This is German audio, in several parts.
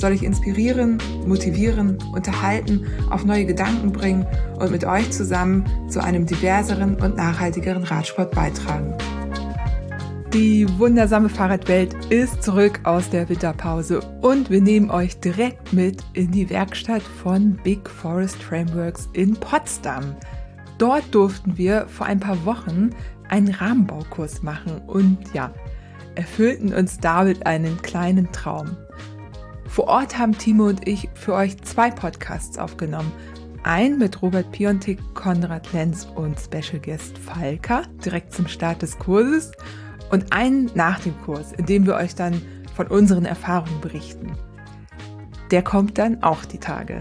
soll ich inspirieren, motivieren, unterhalten, auf neue Gedanken bringen und mit euch zusammen zu einem diverseren und nachhaltigeren Radsport beitragen. Die wundersame Fahrradwelt ist zurück aus der Winterpause und wir nehmen euch direkt mit in die Werkstatt von Big Forest Frameworks in Potsdam. Dort durften wir vor ein paar Wochen einen Rahmenbaukurs machen und ja, erfüllten uns damit einen kleinen Traum. Vor Ort haben Timo und ich für euch zwei Podcasts aufgenommen. Ein mit Robert Piontek, Konrad Lenz und Special Guest Falka direkt zum Start des Kurses und einen nach dem Kurs, in dem wir euch dann von unseren Erfahrungen berichten. Der kommt dann auch die Tage.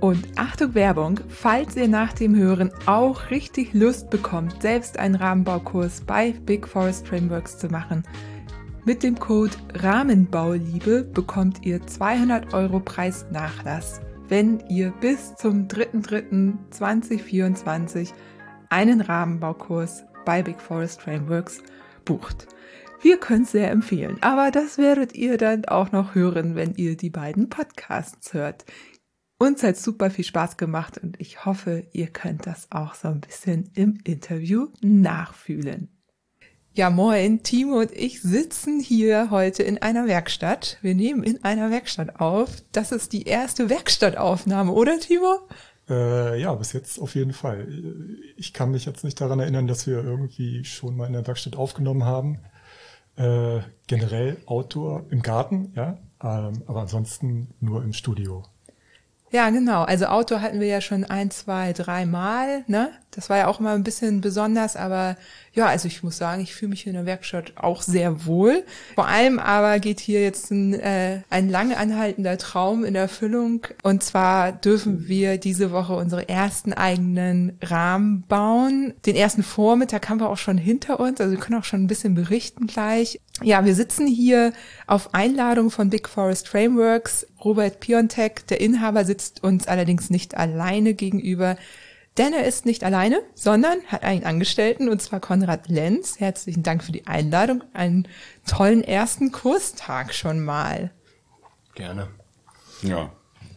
Und Achtung Werbung, falls ihr nach dem Hören auch richtig Lust bekommt, selbst einen Rahmenbaukurs bei Big Forest Frameworks zu machen, mit dem Code Rahmenbauliebe bekommt ihr 200 Euro Preisnachlass, wenn ihr bis zum 3.3.2024 einen Rahmenbaukurs bei Big Forest Frameworks bucht. Wir können es sehr empfehlen, aber das werdet ihr dann auch noch hören, wenn ihr die beiden Podcasts hört. Uns hat super viel Spaß gemacht und ich hoffe, ihr könnt das auch so ein bisschen im Interview nachfühlen. Ja, moin, Timo und ich sitzen hier heute in einer Werkstatt. Wir nehmen in einer Werkstatt auf. Das ist die erste Werkstattaufnahme, oder Timo? Äh, ja, bis jetzt auf jeden Fall. Ich kann mich jetzt nicht daran erinnern, dass wir irgendwie schon mal in der Werkstatt aufgenommen haben. Äh, generell Outdoor im Garten, ja, ähm, aber ansonsten nur im Studio. Ja, genau. Also Outdoor hatten wir ja schon ein, zwei, drei Mal, ne? Das war ja auch immer ein bisschen besonders, aber ja, also ich muss sagen, ich fühle mich in der Werkstatt auch sehr wohl. Vor allem aber geht hier jetzt ein, äh, ein lange anhaltender Traum in Erfüllung. Und zwar dürfen wir diese Woche unsere ersten eigenen Rahmen bauen. Den ersten Vormittag haben wir auch schon hinter uns, also wir können auch schon ein bisschen berichten gleich. Ja, wir sitzen hier auf Einladung von Big Forest Frameworks. Robert Piontek, der Inhaber, sitzt uns allerdings nicht alleine gegenüber. Denn er ist nicht alleine, sondern hat einen Angestellten, und zwar Konrad Lenz. Herzlichen Dank für die Einladung. Einen tollen ersten Kurstag schon mal. Gerne. Ja.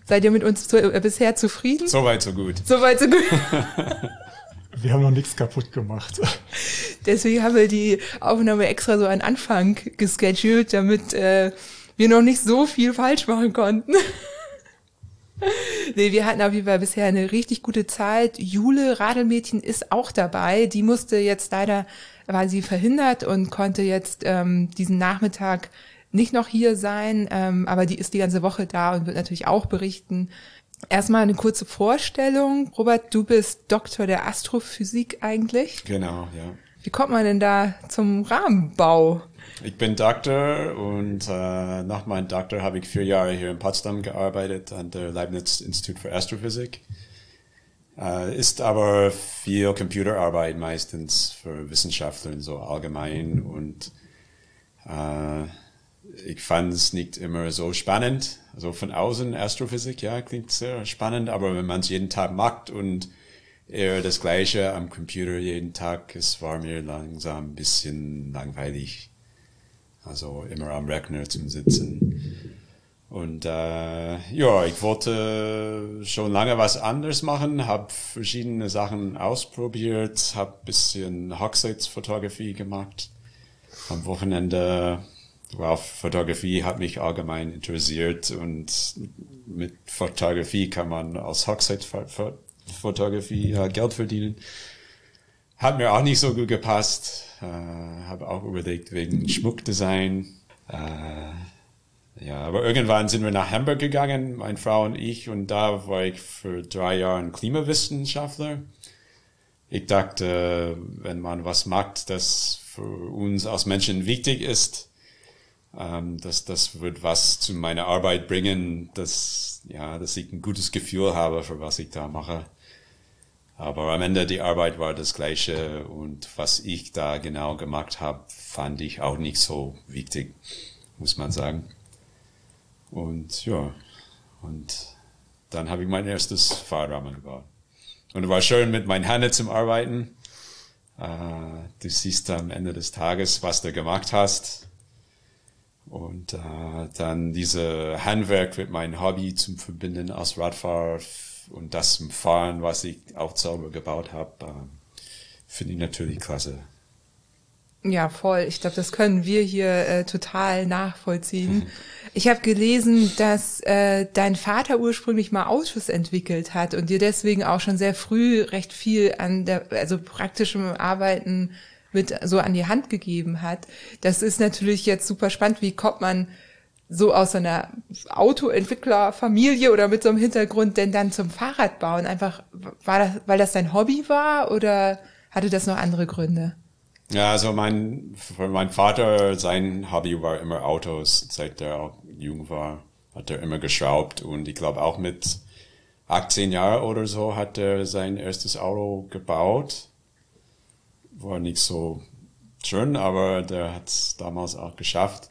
Seid ihr mit uns zu, äh, bisher zufrieden? Soweit, so gut. Soweit, so gut. wir haben noch nichts kaputt gemacht. Deswegen haben wir die Aufnahme extra so an Anfang gescheduled, damit äh, wir noch nicht so viel falsch machen konnten. nee, wir hatten auf jeden Fall bisher eine richtig gute Zeit. Jule Radelmädchen ist auch dabei. Die musste jetzt leider, war sie verhindert und konnte jetzt ähm, diesen Nachmittag nicht noch hier sein, ähm, aber die ist die ganze Woche da und wird natürlich auch berichten. Erstmal eine kurze Vorstellung. Robert, du bist Doktor der Astrophysik eigentlich. Genau, ja. Wie kommt man denn da zum Rahmenbau? Ich bin Doktor und äh, nach meinem Doktor habe ich vier Jahre hier in Potsdam gearbeitet an der Leibniz Institut für Astrophysik. Äh, ist aber viel Computerarbeit meistens für Wissenschaftler so allgemein und äh, ich fand es nicht immer so spannend. Also von außen Astrophysik, ja, klingt sehr spannend, aber wenn man es jeden Tag macht und eher das Gleiche am Computer jeden Tag, es war mir langsam ein bisschen langweilig. Also immer am Rechner zum Sitzen. Und äh, ja, ich wollte schon lange was anderes machen, habe verschiedene Sachen ausprobiert, habe bisschen Hochzeitsfotografie gemacht. Am Wochenende, wow, Fotografie hat mich allgemein interessiert und mit Fotografie kann man als Hochzeitsfotografie äh, Geld verdienen. Hat mir auch nicht so gut gepasst. Äh, habe auch überlegt wegen Schmuckdesign. Äh, ja, aber irgendwann sind wir nach Hamburg gegangen, meine Frau und ich, und da war ich für drei Jahre Klimawissenschaftler. Ich dachte, wenn man was macht, das für uns als Menschen wichtig ist, Ähm, das, das wird was zu meiner Arbeit bringen, dass, ja, dass ich ein gutes Gefühl habe, für was ich da mache. Aber am Ende die Arbeit war das gleiche und was ich da genau gemacht habe, fand ich auch nicht so wichtig, muss man sagen. Und ja, und dann habe ich mein erstes Fahrrahmen gebaut. Und es war schön mit meinen Händen zum Arbeiten. Äh, du siehst am Ende des Tages, was du gemacht hast. Und äh, dann diese Handwerk wird mein Hobby zum Verbinden als Radfahrer und das zum Fahren, was ich auch selber gebaut habe, äh, finde ich natürlich klasse. Ja, voll. Ich glaube, das können wir hier äh, total nachvollziehen. Ich habe gelesen, dass äh, dein Vater ursprünglich mal Autos entwickelt hat und dir deswegen auch schon sehr früh recht viel an der, also praktischem Arbeiten mit so an die Hand gegeben hat. Das ist natürlich jetzt super spannend. Wie kommt man so aus einer Autoentwicklerfamilie oder mit so einem Hintergrund denn dann zum Fahrradbauen? Einfach, war das, weil das dein Hobby war oder hatte das noch andere Gründe? Ja, also mein, mein Vater, sein Hobby war immer Autos, seit er jung war, hat er immer geschraubt und ich glaube auch mit 18 Jahren oder so hat er sein erstes Auto gebaut. War nicht so schön, aber der hat es damals auch geschafft.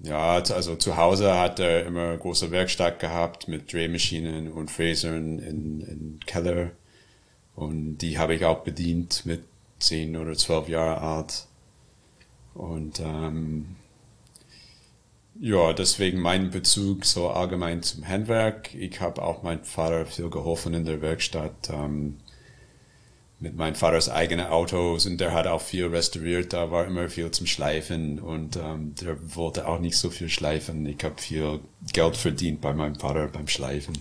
Ja, also zu Hause hat er immer große Werkstatt gehabt mit Drehmaschinen und Fräsern in, in Keller. Und die habe ich auch bedient mit zehn oder zwölf Jahre alt. Und ähm, ja, deswegen mein Bezug so allgemein zum Handwerk. Ich habe auch meinem Vater viel geholfen in der Werkstatt ähm, mit meinem Vaters eigenen Autos und der hat auch viel restauriert. Da war immer viel zum Schleifen und ähm, der wollte auch nicht so viel schleifen. Ich habe viel Geld verdient bei meinem Vater beim Schleifen.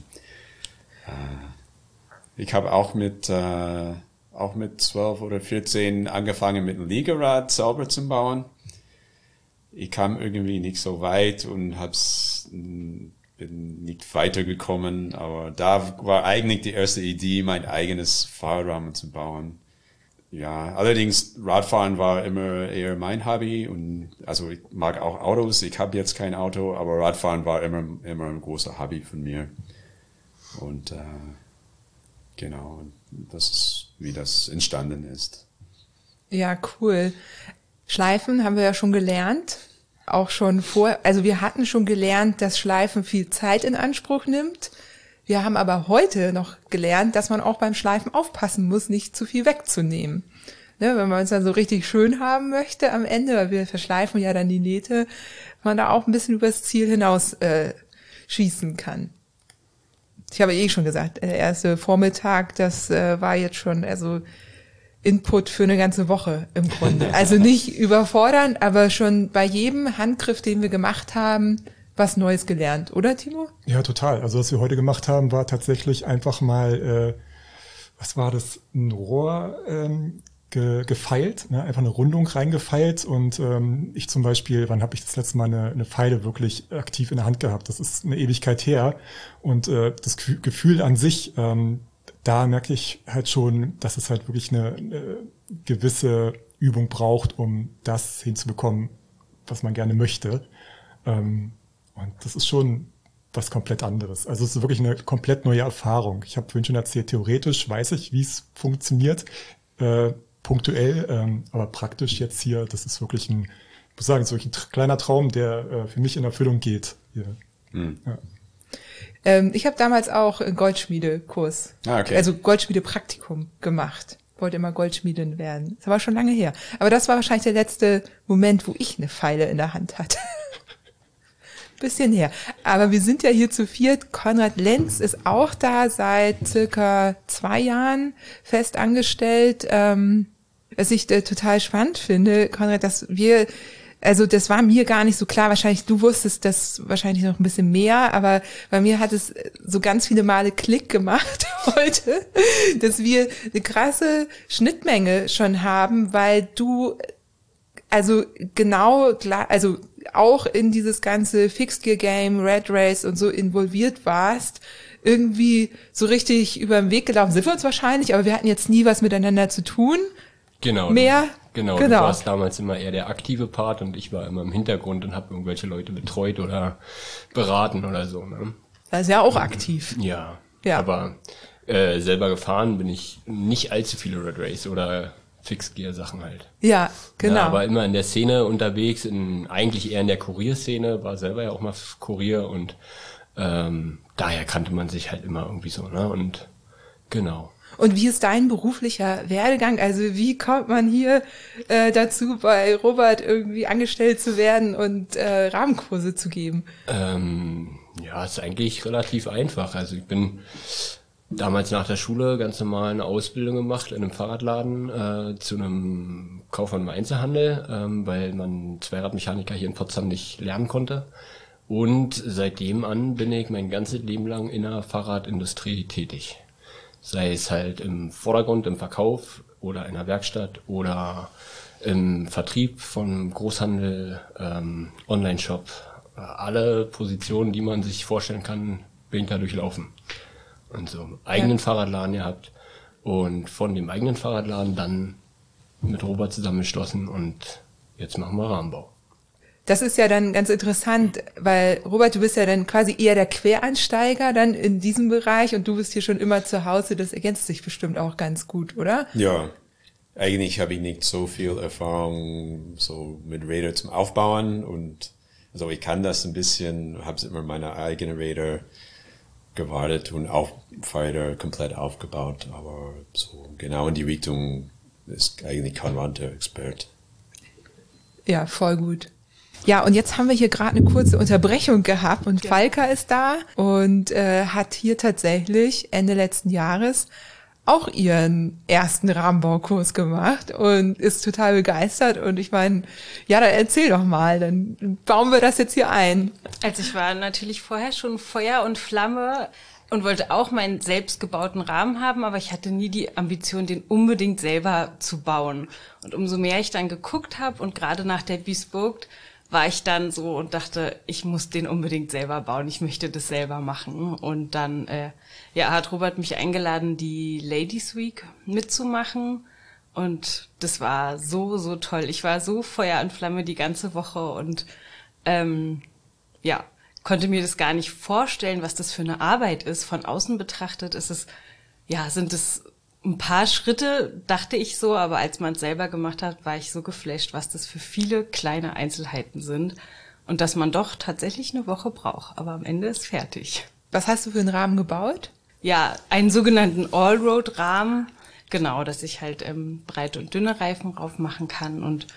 Äh, ich habe auch mit äh, auch mit 12 oder 14 angefangen mit einem Liegerad selber zu bauen. Ich kam irgendwie nicht so weit und hab's, bin nicht weitergekommen, aber da war eigentlich die erste Idee, mein eigenes Fahrrahmen zu bauen. Ja, allerdings Radfahren war immer eher mein Hobby und also ich mag auch Autos. Ich habe jetzt kein Auto, aber Radfahren war immer immer ein großer Hobby von mir. Und äh, genau, das ist wie das entstanden ist. Ja, cool. Schleifen haben wir ja schon gelernt. Auch schon vor, also wir hatten schon gelernt, dass Schleifen viel Zeit in Anspruch nimmt. Wir haben aber heute noch gelernt, dass man auch beim Schleifen aufpassen muss, nicht zu viel wegzunehmen. Ne, wenn man es dann so richtig schön haben möchte am Ende, weil wir verschleifen ja dann die Nähte, man da auch ein bisschen übers Ziel hinaus äh, schießen kann ich habe eh schon gesagt, der erste Vormittag, das äh, war jetzt schon, also Input für eine ganze Woche im Grunde. Also nicht überfordern, aber schon bei jedem Handgriff, den wir gemacht haben, was Neues gelernt, oder Timo? Ja, total. Also was wir heute gemacht haben, war tatsächlich einfach mal, äh, was war das, ein Rohr ähm, ge, gefeilt, ne? einfach eine Rundung reingefeilt und ähm, ich zum Beispiel, wann habe ich das letzte Mal eine, eine Pfeile wirklich aktiv in der Hand gehabt? Das ist eine Ewigkeit her und äh, das Gefühl an sich, ähm, da merke ich halt schon, dass es halt wirklich eine, eine gewisse Übung braucht, um das hinzubekommen, was man gerne möchte. Ähm, und das ist schon was komplett anderes. Also es ist wirklich eine komplett neue Erfahrung. Ich habe vorhin schon erzählt, theoretisch weiß ich, wie es funktioniert. Äh, punktuell, ähm, aber praktisch jetzt hier, das ist wirklich ein, ich muss sagen, so ein kleiner Traum, der äh, für mich in Erfüllung geht. Hier. Mhm. Ja. Ähm, ich habe damals auch einen Goldschmiedekurs, ah, okay. also Goldschmiedepraktikum gemacht. Wollte immer Goldschmiedin werden. Das war schon lange her. Aber das war wahrscheinlich der letzte Moment, wo ich eine Pfeile in der Hand hatte. Bisschen her. Aber wir sind ja hier zu viert. Konrad Lenz ist auch da seit circa zwei Jahren fest angestellt. Ähm, was ich äh, total spannend finde, Konrad, dass wir, also das war mir gar nicht so klar, wahrscheinlich du wusstest das wahrscheinlich noch ein bisschen mehr, aber bei mir hat es so ganz viele Male Klick gemacht heute, dass wir eine krasse Schnittmenge schon haben, weil du also genau, also auch in dieses ganze Fixed Gear Game, Red Race und so involviert warst, irgendwie so richtig über den Weg gelaufen sind wir uns wahrscheinlich, aber wir hatten jetzt nie was miteinander zu tun. Genau. Mehr. Genau, genau. du warst damals immer eher der aktive Part und ich war immer im Hintergrund und habe irgendwelche Leute betreut oder beraten oder so. Ne? Das ist ja auch aktiv. Ja, ja. aber äh, selber gefahren bin ich nicht allzu viele Red Race oder Fixgear-Sachen halt. Ja, genau. Ja, aber immer in der Szene unterwegs, in, eigentlich eher in der Kurierszene, war selber ja auch mal Kurier und ähm, daher kannte man sich halt immer irgendwie so, ne? Und genau. Und wie ist dein beruflicher Werdegang? Also wie kommt man hier äh, dazu, bei Robert irgendwie angestellt zu werden und äh, Rahmenkurse zu geben? Ähm, ja, ist eigentlich relativ einfach. Also ich bin damals nach der Schule ganz normal eine Ausbildung gemacht in einem Fahrradladen äh, zu einem Kaufmann im Einzelhandel, ähm, weil man Zweiradmechaniker hier in Potsdam nicht lernen konnte. Und seitdem an bin ich mein ganzes Leben lang in der Fahrradindustrie tätig sei es halt im Vordergrund, im Verkauf oder in der Werkstatt oder im Vertrieb von Großhandel, ähm, Online-Shop. Alle Positionen, die man sich vorstellen kann, bin ich da durchlaufen. Und so eigenen ja. Fahrradladen gehabt und von dem eigenen Fahrradladen dann mit Robert zusammengeschlossen und jetzt machen wir Rahmenbau. Das ist ja dann ganz interessant, weil Robert, du bist ja dann quasi eher der Quereinsteiger dann in diesem Bereich und du bist hier schon immer zu Hause. Das ergänzt sich bestimmt auch ganz gut, oder? Ja, eigentlich habe ich nicht so viel Erfahrung so mit Raider zum Aufbauen und also ich kann das ein bisschen, habe immer meine eigene Raider gewartet und auch weiter komplett aufgebaut, aber so genau in die Richtung ist eigentlich der Expert. Ja, voll gut. Ja, und jetzt haben wir hier gerade eine kurze Unterbrechung gehabt und ja. Falker ist da und äh, hat hier tatsächlich Ende letzten Jahres auch ihren ersten Rahmenbaukurs gemacht und ist total begeistert. Und ich meine, ja, dann erzähl doch mal, dann bauen wir das jetzt hier ein. Also ich war natürlich vorher schon Feuer und Flamme und wollte auch meinen selbstgebauten Rahmen haben, aber ich hatte nie die Ambition, den unbedingt selber zu bauen. Und umso mehr ich dann geguckt habe und gerade nach der Bespoke war ich dann so und dachte, ich muss den unbedingt selber bauen, ich möchte das selber machen. Und dann äh, ja, hat Robert mich eingeladen, die Ladies Week mitzumachen. Und das war so, so toll. Ich war so Feuer und Flamme die ganze Woche und ähm, ja, konnte mir das gar nicht vorstellen, was das für eine Arbeit ist. Von außen betrachtet ist es, ja, sind es ein paar Schritte, dachte ich so, aber als man es selber gemacht hat, war ich so geflasht, was das für viele kleine Einzelheiten sind und dass man doch tatsächlich eine Woche braucht. Aber am Ende ist fertig. Was hast du für einen Rahmen gebaut? Ja, einen sogenannten Allroad-Rahmen. Genau, dass ich halt ähm, breite und dünne Reifen drauf machen kann und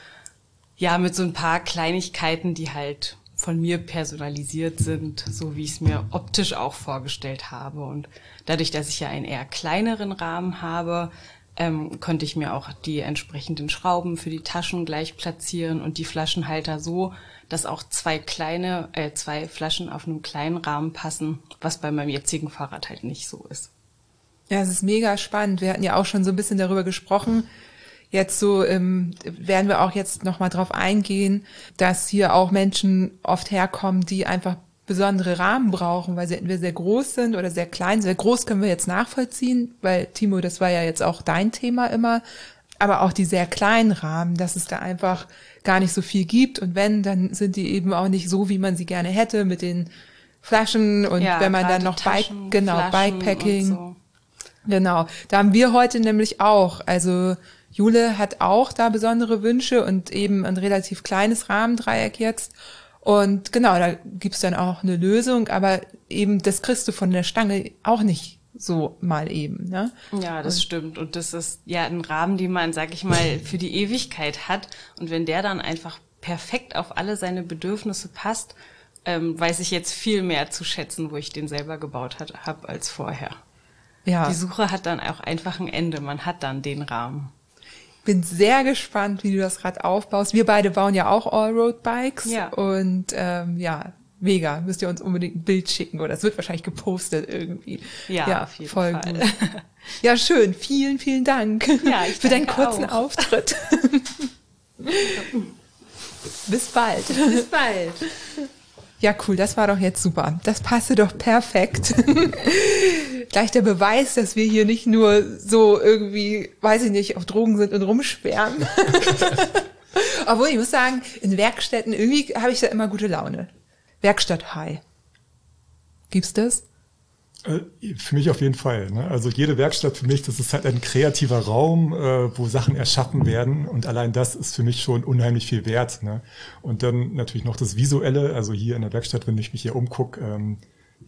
ja, mit so ein paar Kleinigkeiten, die halt von mir personalisiert sind, so wie ich es mir optisch auch vorgestellt habe. Und dadurch, dass ich ja einen eher kleineren Rahmen habe, ähm, konnte ich mir auch die entsprechenden Schrauben für die Taschen gleich platzieren und die Flaschenhalter so, dass auch zwei kleine, äh, zwei Flaschen auf einem kleinen Rahmen passen, was bei meinem jetzigen Fahrrad halt nicht so ist. Ja, es ist mega spannend. Wir hatten ja auch schon so ein bisschen darüber gesprochen, jetzt so ähm, werden wir auch jetzt nochmal drauf eingehen, dass hier auch Menschen oft herkommen, die einfach besondere Rahmen brauchen, weil sie entweder sehr groß sind oder sehr klein. Sehr groß können wir jetzt nachvollziehen, weil Timo, das war ja jetzt auch dein Thema immer, aber auch die sehr kleinen Rahmen, dass es da einfach gar nicht so viel gibt und wenn, dann sind die eben auch nicht so, wie man sie gerne hätte mit den Flaschen und ja, wenn man dann noch Taschen, Bike, genau, Flaschen Bikepacking. So. Genau, da haben wir heute nämlich auch, also Jule hat auch da besondere Wünsche und eben ein relativ kleines Rahmendreieck jetzt. Und genau, da gibt's dann auch eine Lösung, aber eben das kriegst du von der Stange auch nicht so mal eben. Ne? Ja, das und, stimmt. Und das ist ja ein Rahmen, den man, sag ich mal, für die Ewigkeit hat. Und wenn der dann einfach perfekt auf alle seine Bedürfnisse passt, ähm, weiß ich jetzt viel mehr zu schätzen, wo ich den selber gebaut habe, als vorher. Ja. Die Suche hat dann auch einfach ein Ende. Man hat dann den Rahmen bin sehr gespannt, wie du das Rad aufbaust. Wir beide bauen ja auch Allroad-Bikes. Ja. Und ähm, ja, mega. Müsst ihr uns unbedingt ein Bild schicken oder es wird wahrscheinlich gepostet irgendwie. Ja, ja auf jeden voll Fall. gut. Ja, schön. Vielen, vielen Dank ja, ich für deinen kurzen auch. Auftritt. Bis bald. Bis bald. Ja, cool, das war doch jetzt super. Das passte doch perfekt. Gleich der Beweis, dass wir hier nicht nur so irgendwie, weiß ich nicht, auf Drogen sind und rumsperren. Obwohl, ich muss sagen, in Werkstätten, irgendwie habe ich da immer gute Laune. Werkstatt High. Gibt's das? Äh, für mich auf jeden Fall. Ne? Also jede Werkstatt für mich, das ist halt ein kreativer Raum, äh, wo Sachen erschaffen werden und allein das ist für mich schon unheimlich viel wert. Ne? Und dann natürlich noch das Visuelle, also hier in der Werkstatt, wenn ich mich hier umgucke, ähm,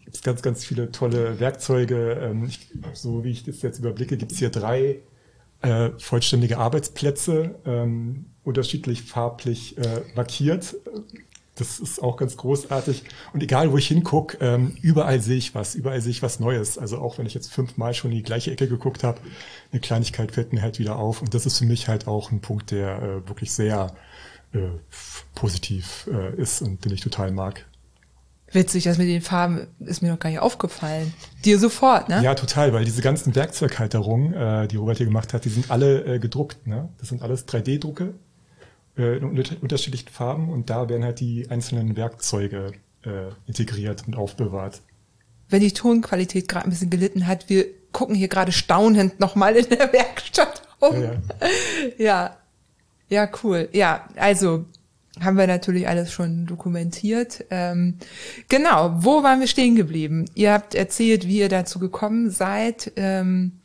gibt es ganz, ganz viele tolle Werkzeuge. Ähm, ich, so wie ich das jetzt überblicke, gibt es hier drei äh, vollständige Arbeitsplätze, ähm, unterschiedlich farblich äh, markiert. Das ist auch ganz großartig. Und egal, wo ich hinguck, ähm, überall sehe ich was, überall sehe ich was Neues. Also auch wenn ich jetzt fünfmal schon in die gleiche Ecke geguckt habe, eine Kleinigkeit fällt mir halt wieder auf. Und das ist für mich halt auch ein Punkt, der äh, wirklich sehr äh, positiv äh, ist und den ich total mag. Witzig, das mit den Farben ist mir noch gar nicht aufgefallen. Dir sofort, ne? Ja, total, weil diese ganzen Werkzeughalterungen, äh, die Robert hier gemacht hat, die sind alle äh, gedruckt. Ne? Das sind alles 3D-Drucke äh, in unterschiedlichen Farben und da werden halt die einzelnen Werkzeuge äh, integriert und aufbewahrt. Wenn die Tonqualität gerade ein bisschen gelitten hat, wir gucken hier gerade staunend nochmal in der Werkstatt rum. Ja, ja. ja, ja, cool. Ja, also haben wir natürlich alles schon dokumentiert. Ähm, genau, wo waren wir stehen geblieben? Ihr habt erzählt, wie ihr dazu gekommen seid. Ähm,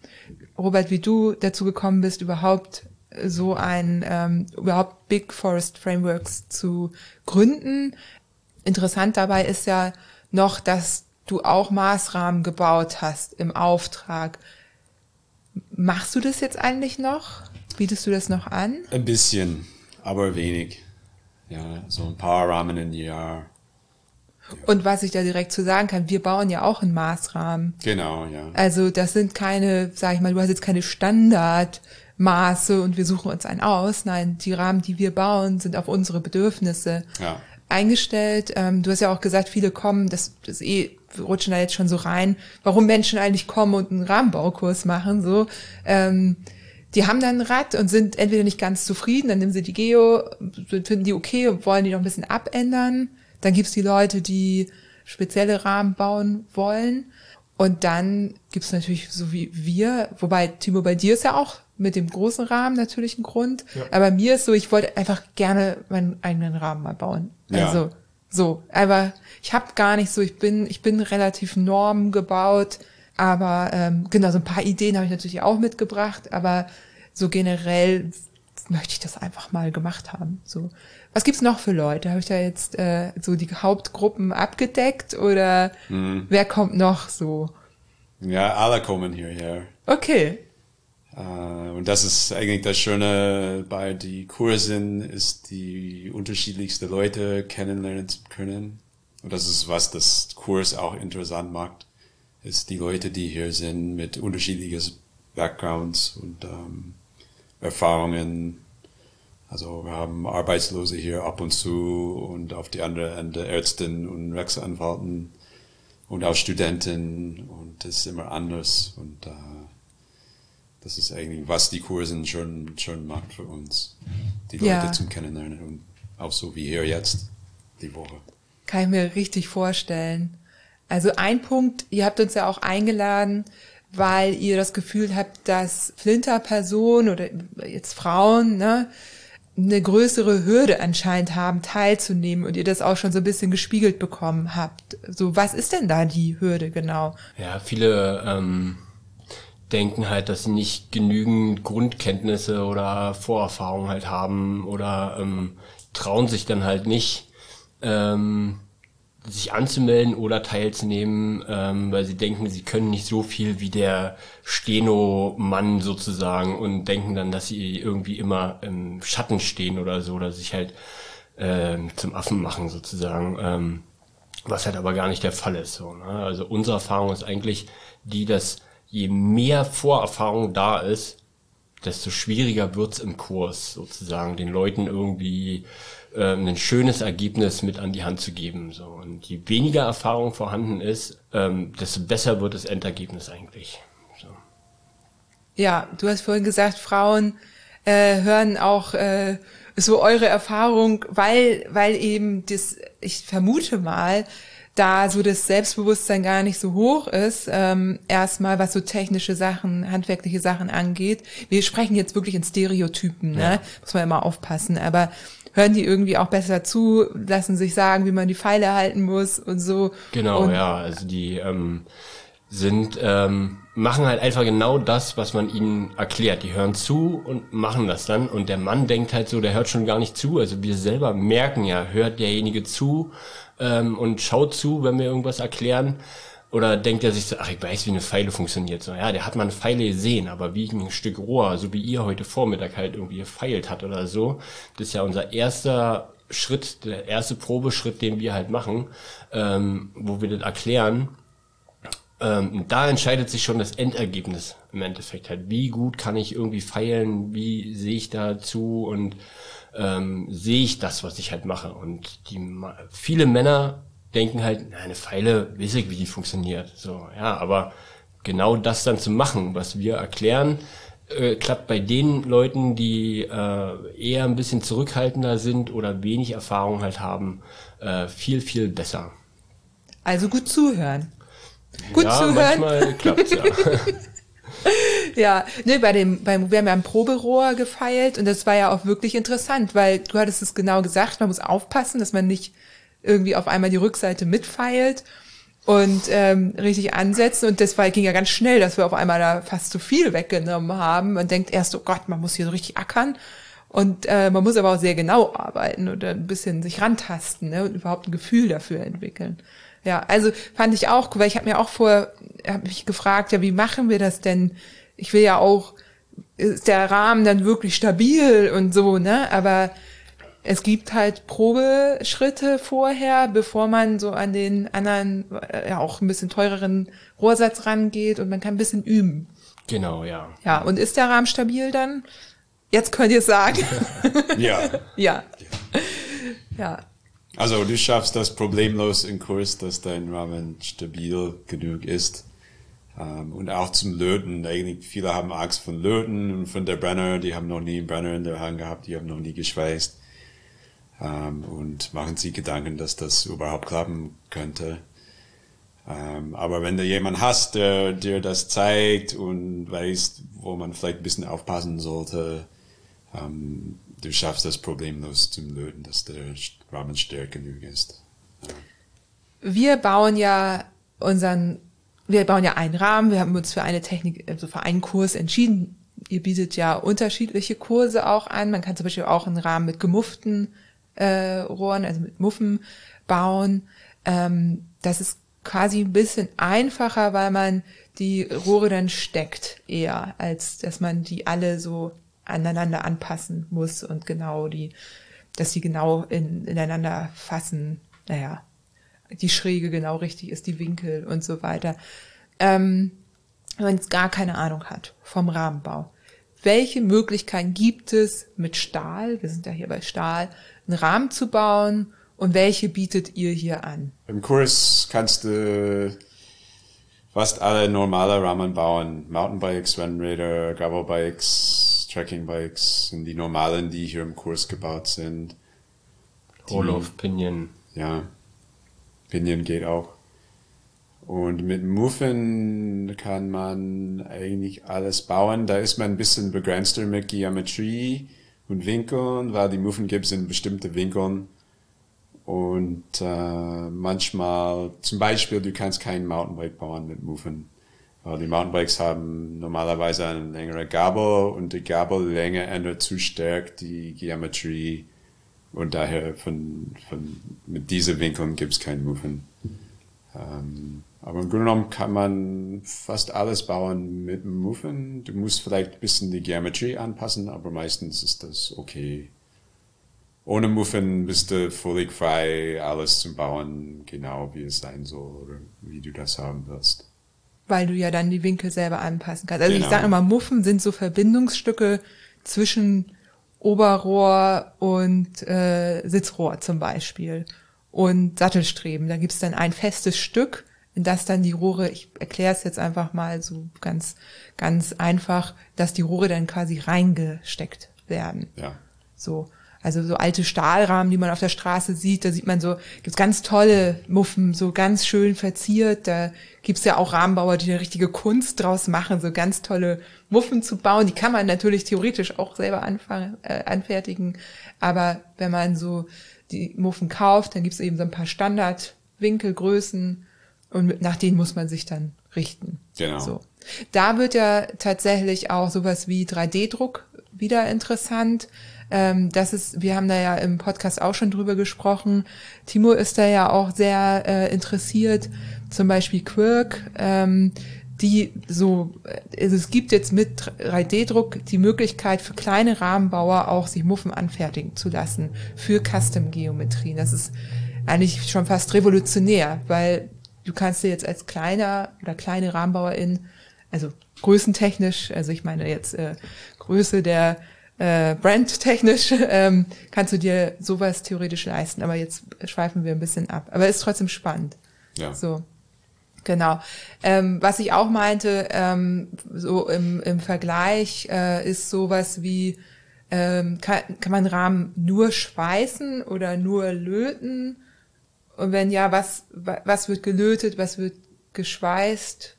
Robert, wie du dazu gekommen bist, überhaupt so ein ähm, überhaupt Big Forest Frameworks zu gründen. Interessant dabei ist ja noch, dass du auch Maßrahmen gebaut hast im Auftrag. Machst du das jetzt eigentlich noch? Bietest du das noch an? Ein bisschen, aber wenig. Ja, so ein paar Rahmen im Jahr. Und was ich da direkt zu sagen kann, wir bauen ja auch einen Maßrahmen. Genau, ja. Also das sind keine, sag ich mal, du hast jetzt keine Standard Maße und wir suchen uns einen aus. Nein, die Rahmen, die wir bauen, sind auf unsere Bedürfnisse ja. eingestellt. Ähm, du hast ja auch gesagt, viele kommen, das, das eh, rutschen da jetzt schon so rein, warum Menschen eigentlich kommen und einen Rahmenbaukurs machen, so. Ähm, die haben dann ein Rad und sind entweder nicht ganz zufrieden, dann nehmen sie die Geo, finden die okay und wollen die noch ein bisschen abändern. Dann gibt's die Leute, die spezielle Rahmen bauen wollen. Und dann gibt's natürlich so wie wir, wobei Timo, bei dir ist ja auch mit dem großen Rahmen natürlich ein Grund. Ja. Aber mir ist so, ich wollte einfach gerne meinen eigenen Rahmen mal bauen. Ja. Also so, aber ich habe gar nicht so, ich bin, ich bin relativ norm gebaut, aber ähm, genau, so ein paar Ideen habe ich natürlich auch mitgebracht, aber so generell möchte ich das einfach mal gemacht haben. So, was gibt's noch für Leute? Habe ich da jetzt äh, so die Hauptgruppen abgedeckt oder mhm. wer kommt noch so? Ja, alle kommen hierher. Okay. Äh, und das ist eigentlich das Schöne bei die Kursen, ist die unterschiedlichste Leute kennenlernen zu können. Und das ist, was das Kurs auch interessant macht, ist die Leute, die hier sind mit unterschiedlichen Backgrounds und ähm, Erfahrungen. Also wir haben Arbeitslose hier ab und zu und auf die andere Ende Ärzten und Rechtsanwalten und auch Studenten und das ist immer anders und äh, das ist eigentlich, was die Kursen schon, schon macht für uns. Die Leute ja. zum Kennenlernen und auch so wie hier jetzt die Woche. Kann ich mir richtig vorstellen. Also ein Punkt, ihr habt uns ja auch eingeladen, weil ihr das Gefühl habt, dass Flinter-Personen oder jetzt Frauen, ne, eine größere Hürde anscheinend haben, teilzunehmen und ihr das auch schon so ein bisschen gespiegelt bekommen habt. So, was ist denn da die Hürde genau? Ja, viele ähm, denken halt, dass sie nicht genügend Grundkenntnisse oder Vorerfahrungen halt haben oder ähm, trauen sich dann halt nicht, ähm, sich anzumelden oder teilzunehmen, ähm, weil sie denken, sie können nicht so viel wie der Steno-Mann sozusagen und denken dann, dass sie irgendwie immer im Schatten stehen oder so oder sich halt ähm, zum Affen machen sozusagen, ähm, was halt aber gar nicht der Fall ist. So, ne? Also unsere Erfahrung ist eigentlich die, dass je mehr Vorerfahrung da ist, desto schwieriger wird's im Kurs sozusagen, den Leuten irgendwie äh, ein schönes Ergebnis mit an die Hand zu geben. So. Und je weniger Erfahrung vorhanden ist, ähm, desto besser wird das Endergebnis eigentlich. So. Ja, du hast vorhin gesagt, Frauen äh, hören auch äh, so eure Erfahrung, weil, weil eben das, ich vermute mal, da so das Selbstbewusstsein gar nicht so hoch ist, ähm, erstmal was so technische Sachen, handwerkliche Sachen angeht. Wir sprechen jetzt wirklich in Stereotypen, ne? Ja. muss man immer aufpassen, aber hören die irgendwie auch besser zu, lassen sich sagen, wie man die Pfeile halten muss und so. Genau, und, ja, also die ähm, sind ähm, machen halt einfach genau das, was man ihnen erklärt. Die hören zu und machen das dann. Und der Mann denkt halt so, der hört schon gar nicht zu. Also wir selber merken ja, hört derjenige zu ähm, und schaut zu, wenn wir irgendwas erklären. Oder denkt er sich so, ach, ich weiß, wie eine Pfeile funktioniert. So, ja, der hat mal eine Pfeile gesehen, aber wie ein Stück Rohr, so wie ihr heute Vormittag halt irgendwie gefeilt hat oder so. Das ist ja unser erster Schritt, der erste Probeschritt, den wir halt machen, ähm, wo wir das erklären. Ähm, da entscheidet sich schon das Endergebnis im Endeffekt halt. Wie gut kann ich irgendwie feilen, wie sehe ich dazu und ähm, sehe ich das, was ich halt mache. Und die viele Männer denken halt, na, eine Pfeile, weiß ich, wie die funktioniert. So, ja, aber genau das dann zu machen, was wir erklären, äh, klappt bei den Leuten, die äh, eher ein bisschen zurückhaltender sind oder wenig Erfahrung halt haben, äh, viel, viel besser. Also gut zuhören. Gut ja, zuhören. Manchmal klappt's, ja. ja, ne, bei dem, beim, wir haben ja ein Proberohr gefeilt und das war ja auch wirklich interessant, weil du hattest es genau gesagt, man muss aufpassen, dass man nicht irgendwie auf einmal die Rückseite mitfeilt und ähm, richtig ansetzen. Und das war, ging ja ganz schnell, dass wir auf einmal da fast zu viel weggenommen haben. Man denkt erst, oh Gott, man muss hier so richtig ackern. Und äh, man muss aber auch sehr genau arbeiten oder ein bisschen sich rantasten ne, und überhaupt ein Gefühl dafür entwickeln. Ja, also fand ich auch, weil ich habe mir auch vor, habe mich gefragt, ja, wie machen wir das denn? Ich will ja auch, ist der Rahmen dann wirklich stabil und so, ne? Aber es gibt halt Probeschritte vorher, bevor man so an den anderen, äh, ja auch ein bisschen teureren Rohrsatz rangeht und man kann ein bisschen üben. Genau, ja. Ja, und ist der Rahmen stabil dann? Jetzt könnt ihr es sagen. Ja. ja. Ja. Also du schaffst das problemlos im Kurs, dass dein Rahmen stabil genug ist. Um, und auch zum Löten. Eigentlich viele haben Angst von Löten und von der Brenner. Die haben noch nie einen Brenner in der Hand gehabt. Die haben noch nie geschweißt. Um, und machen sich Gedanken, dass das überhaupt klappen könnte. Um, aber wenn du jemanden hast, der dir das zeigt und weiß, wo man vielleicht ein bisschen aufpassen sollte, du schaffst das problemlos zum Löten, dass der Rahmen stark genug ist. Ja. Wir bauen ja unseren, wir bauen ja einen Rahmen, wir haben uns für eine Technik, also für einen Kurs entschieden. Ihr bietet ja unterschiedliche Kurse auch an. Man kann zum Beispiel auch einen Rahmen mit gemufften äh, Rohren, also mit Muffen bauen. Ähm, das ist quasi ein bisschen einfacher, weil man die Rohre dann steckt eher, als dass man die alle so aneinander anpassen muss und genau die, dass sie genau in, ineinander fassen. Naja, die Schräge genau richtig ist, die Winkel und so weiter. Ähm, wenn man jetzt gar keine Ahnung hat vom Rahmenbau. Welche Möglichkeiten gibt es mit Stahl, wir sind ja hier bei Stahl, einen Rahmen zu bauen und welche bietet ihr hier an? Im Kurs kannst du fast alle normale Rahmen bauen. Mountainbikes, Rennräder, Gravelbikes, Trekkingbikes sind die normalen, die hier im Kurs gebaut sind. Roll of Pinion. Ja, Pinion geht auch. Und mit Muffen kann man eigentlich alles bauen. Da ist man ein bisschen begrenzter mit Geometrie und Winkeln, weil die Muffen gibt es in bestimmte Winkeln. Und äh, manchmal, zum Beispiel, du kannst kein Mountainbike bauen mit Muffen. Weil die Mountainbikes haben normalerweise eine längere Gabel und die Gabellänge ändert zu stark die Geometrie. Und daher von, von mit diesen Winkeln gibt es keinen Muffen. Ähm, aber im Grunde genommen kann man fast alles bauen mit Muffen. Du musst vielleicht ein bisschen die Geometrie anpassen, aber meistens ist das okay. Ohne Muffen bist du völlig frei, alles zu bauen, genau wie es sein soll oder wie du das haben willst. Weil du ja dann die Winkel selber anpassen kannst. Also Genau. ich sage immer, Muffen sind so Verbindungsstücke zwischen Oberrohr und äh, Sitzrohr zum Beispiel und Sattelstreben. Da gibt's dann ein festes Stück, in das dann die Rohre, ich erkläre es jetzt einfach mal so ganz, ganz einfach, dass die Rohre dann quasi reingesteckt werden. Ja. So. Also so alte Stahlrahmen, die man auf der Straße sieht, da sieht man so, gibt's ganz tolle Muffen, so ganz schön verziert. Da gibt's ja auch Rahmenbauer, die eine richtige Kunst draus machen, so ganz tolle Muffen zu bauen. Die kann man natürlich theoretisch auch selber anfangen, äh, anfertigen. Aber wenn man so die Muffen kauft, dann gibt's eben so ein paar Standardwinkelgrößen und nach denen muss man sich dann richten. Genau. So. Da wird ja tatsächlich auch sowas wie 3D-Druck wieder interessant. Ähm, das ist, wir haben da ja im Podcast auch schon drüber gesprochen. Timo ist da ja auch sehr äh, interessiert, zum Beispiel Quirk, ähm, die so, also es gibt jetzt mit 3D-Druck die Möglichkeit für kleine Rahmenbauer auch sich Muffen anfertigen zu lassen für Custom-Geometrien. Das ist eigentlich schon fast revolutionär, weil du kannst dir jetzt als kleiner oder kleine Rahmenbauerin, also größentechnisch, also ich meine jetzt äh, Größe der äh, brandtechnisch, ähm, kannst du dir sowas theoretisch leisten. Aber jetzt schweifen wir ein bisschen ab. Aber ist trotzdem spannend. Ja. So. Genau. Ähm, was ich auch meinte, ähm, so im, im Vergleich äh, ist sowas wie, ähm, kann, kann man Rahmen nur schweißen oder nur löten? Und wenn ja, was, wa- was wird gelötet, was wird geschweißt?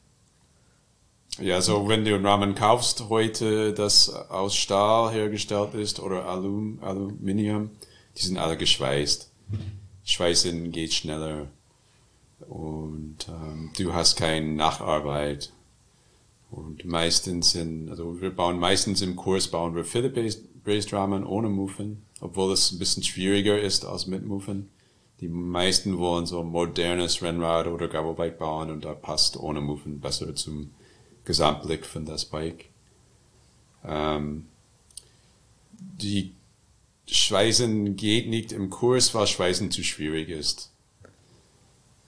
Ja, so wenn du einen Rahmen kaufst heute, das aus Stahl hergestellt ist oder Alum, Aluminium, die sind alle geschweißt. Schweißen geht schneller und ähm, du hast keine Nacharbeit. Und meistens in, also wir bauen meistens im Kurs bauen wir Philip-based Rahmen ohne Muffen, obwohl es ein bisschen schwieriger ist als mit Muffen. Die meisten wollen so ein modernes Rennrad oder Gravelbike bauen und da passt ohne Muffen besser zum Gesamtblick von das Bike. Ähm, die Schweißen geht nicht im Kurs, weil Schweißen zu schwierig ist.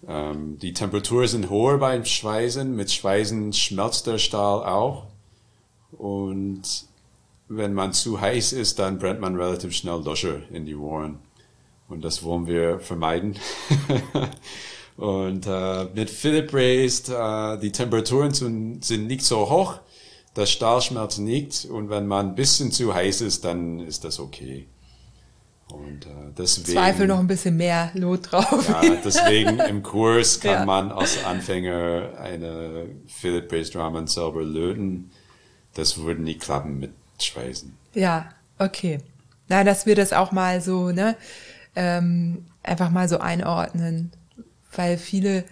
Ähm, die Temperatur sind hoher beim Schweißen. Mit Schweißen schmelzt der Stahl auch. Und wenn man zu heiß ist, dann brennt man relativ schnell Löcher in die Rohren. Und das wollen wir vermeiden. Und äh, mit Philip Raised, äh, die Temperaturen sind, sind nicht so hoch, das Stahl schmelzt nicht und wenn man ein bisschen zu heiß ist, dann ist das okay. Und äh, deswegen, Zweifel noch ein bisschen mehr Lot drauf. ja, deswegen im Kurs kann Ja. man als Anfänger eine Philip Raised Ramen selber löten. Das würde nicht klappen mit Schweißen. Ja, okay. Na, dass wir das auch mal so, ne, ähm, einfach mal so einordnen, weil viele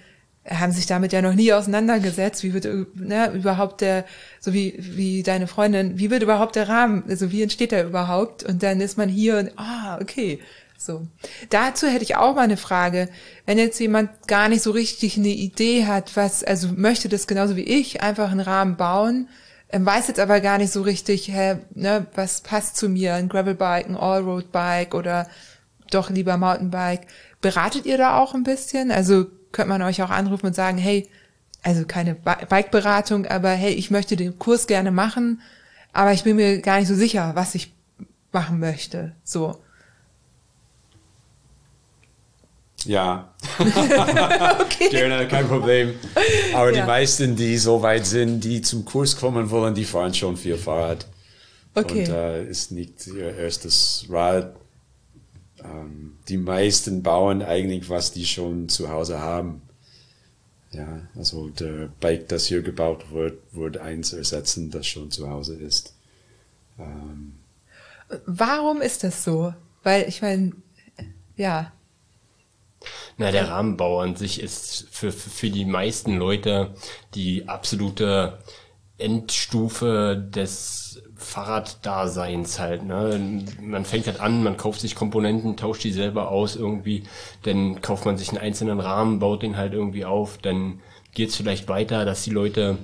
haben sich damit ja noch nie auseinandergesetzt. Wie wird äh, ne, überhaupt der, so wie wie deine Freundin, wie wird überhaupt der Rahmen, also wie entsteht der überhaupt? Und dann ist man hier und ah, okay. So. Dazu hätte ich auch mal eine Frage. Wenn jetzt jemand gar nicht so richtig eine Idee hat, was, also möchte das genauso wie ich, einfach einen Rahmen bauen, ähm, weiß jetzt aber gar nicht so richtig, hä, ne, was passt zu mir, ein Gravelbike, ein Allroad-Bike oder doch lieber Mountainbike. Beratet ihr da auch ein bisschen? Also könnte man euch auch anrufen und sagen, hey, also keine Bi- Bike-Beratung, aber hey, ich möchte den Kurs gerne machen, aber ich bin mir gar nicht so sicher, was ich machen möchte. So. Ja. Gerne, kein Problem. Aber Ja. die meisten, die so weit sind, die zum Kurs kommen wollen, die fahren schon viel Fahrrad. Okay. Und äh, ist nicht ihr erstes Rad. Ähm, die meisten bauen eigentlich, was die schon zu Hause haben. Ja, also der Bike, das hier gebaut wird, wird eins ersetzen, das schon zu Hause ist. Ähm, Warum ist das so? Weil ich meine, ja, Na, der Rahmenbau an sich ist für, für, für die meisten Leute die absolute Endstufe des Fahrraddaseins halt. Ne? Man fängt halt an, man kauft sich Komponenten, tauscht die selber aus irgendwie, dann kauft man sich einen einzelnen Rahmen, baut den halt irgendwie auf, dann geht's vielleicht weiter, dass die Leute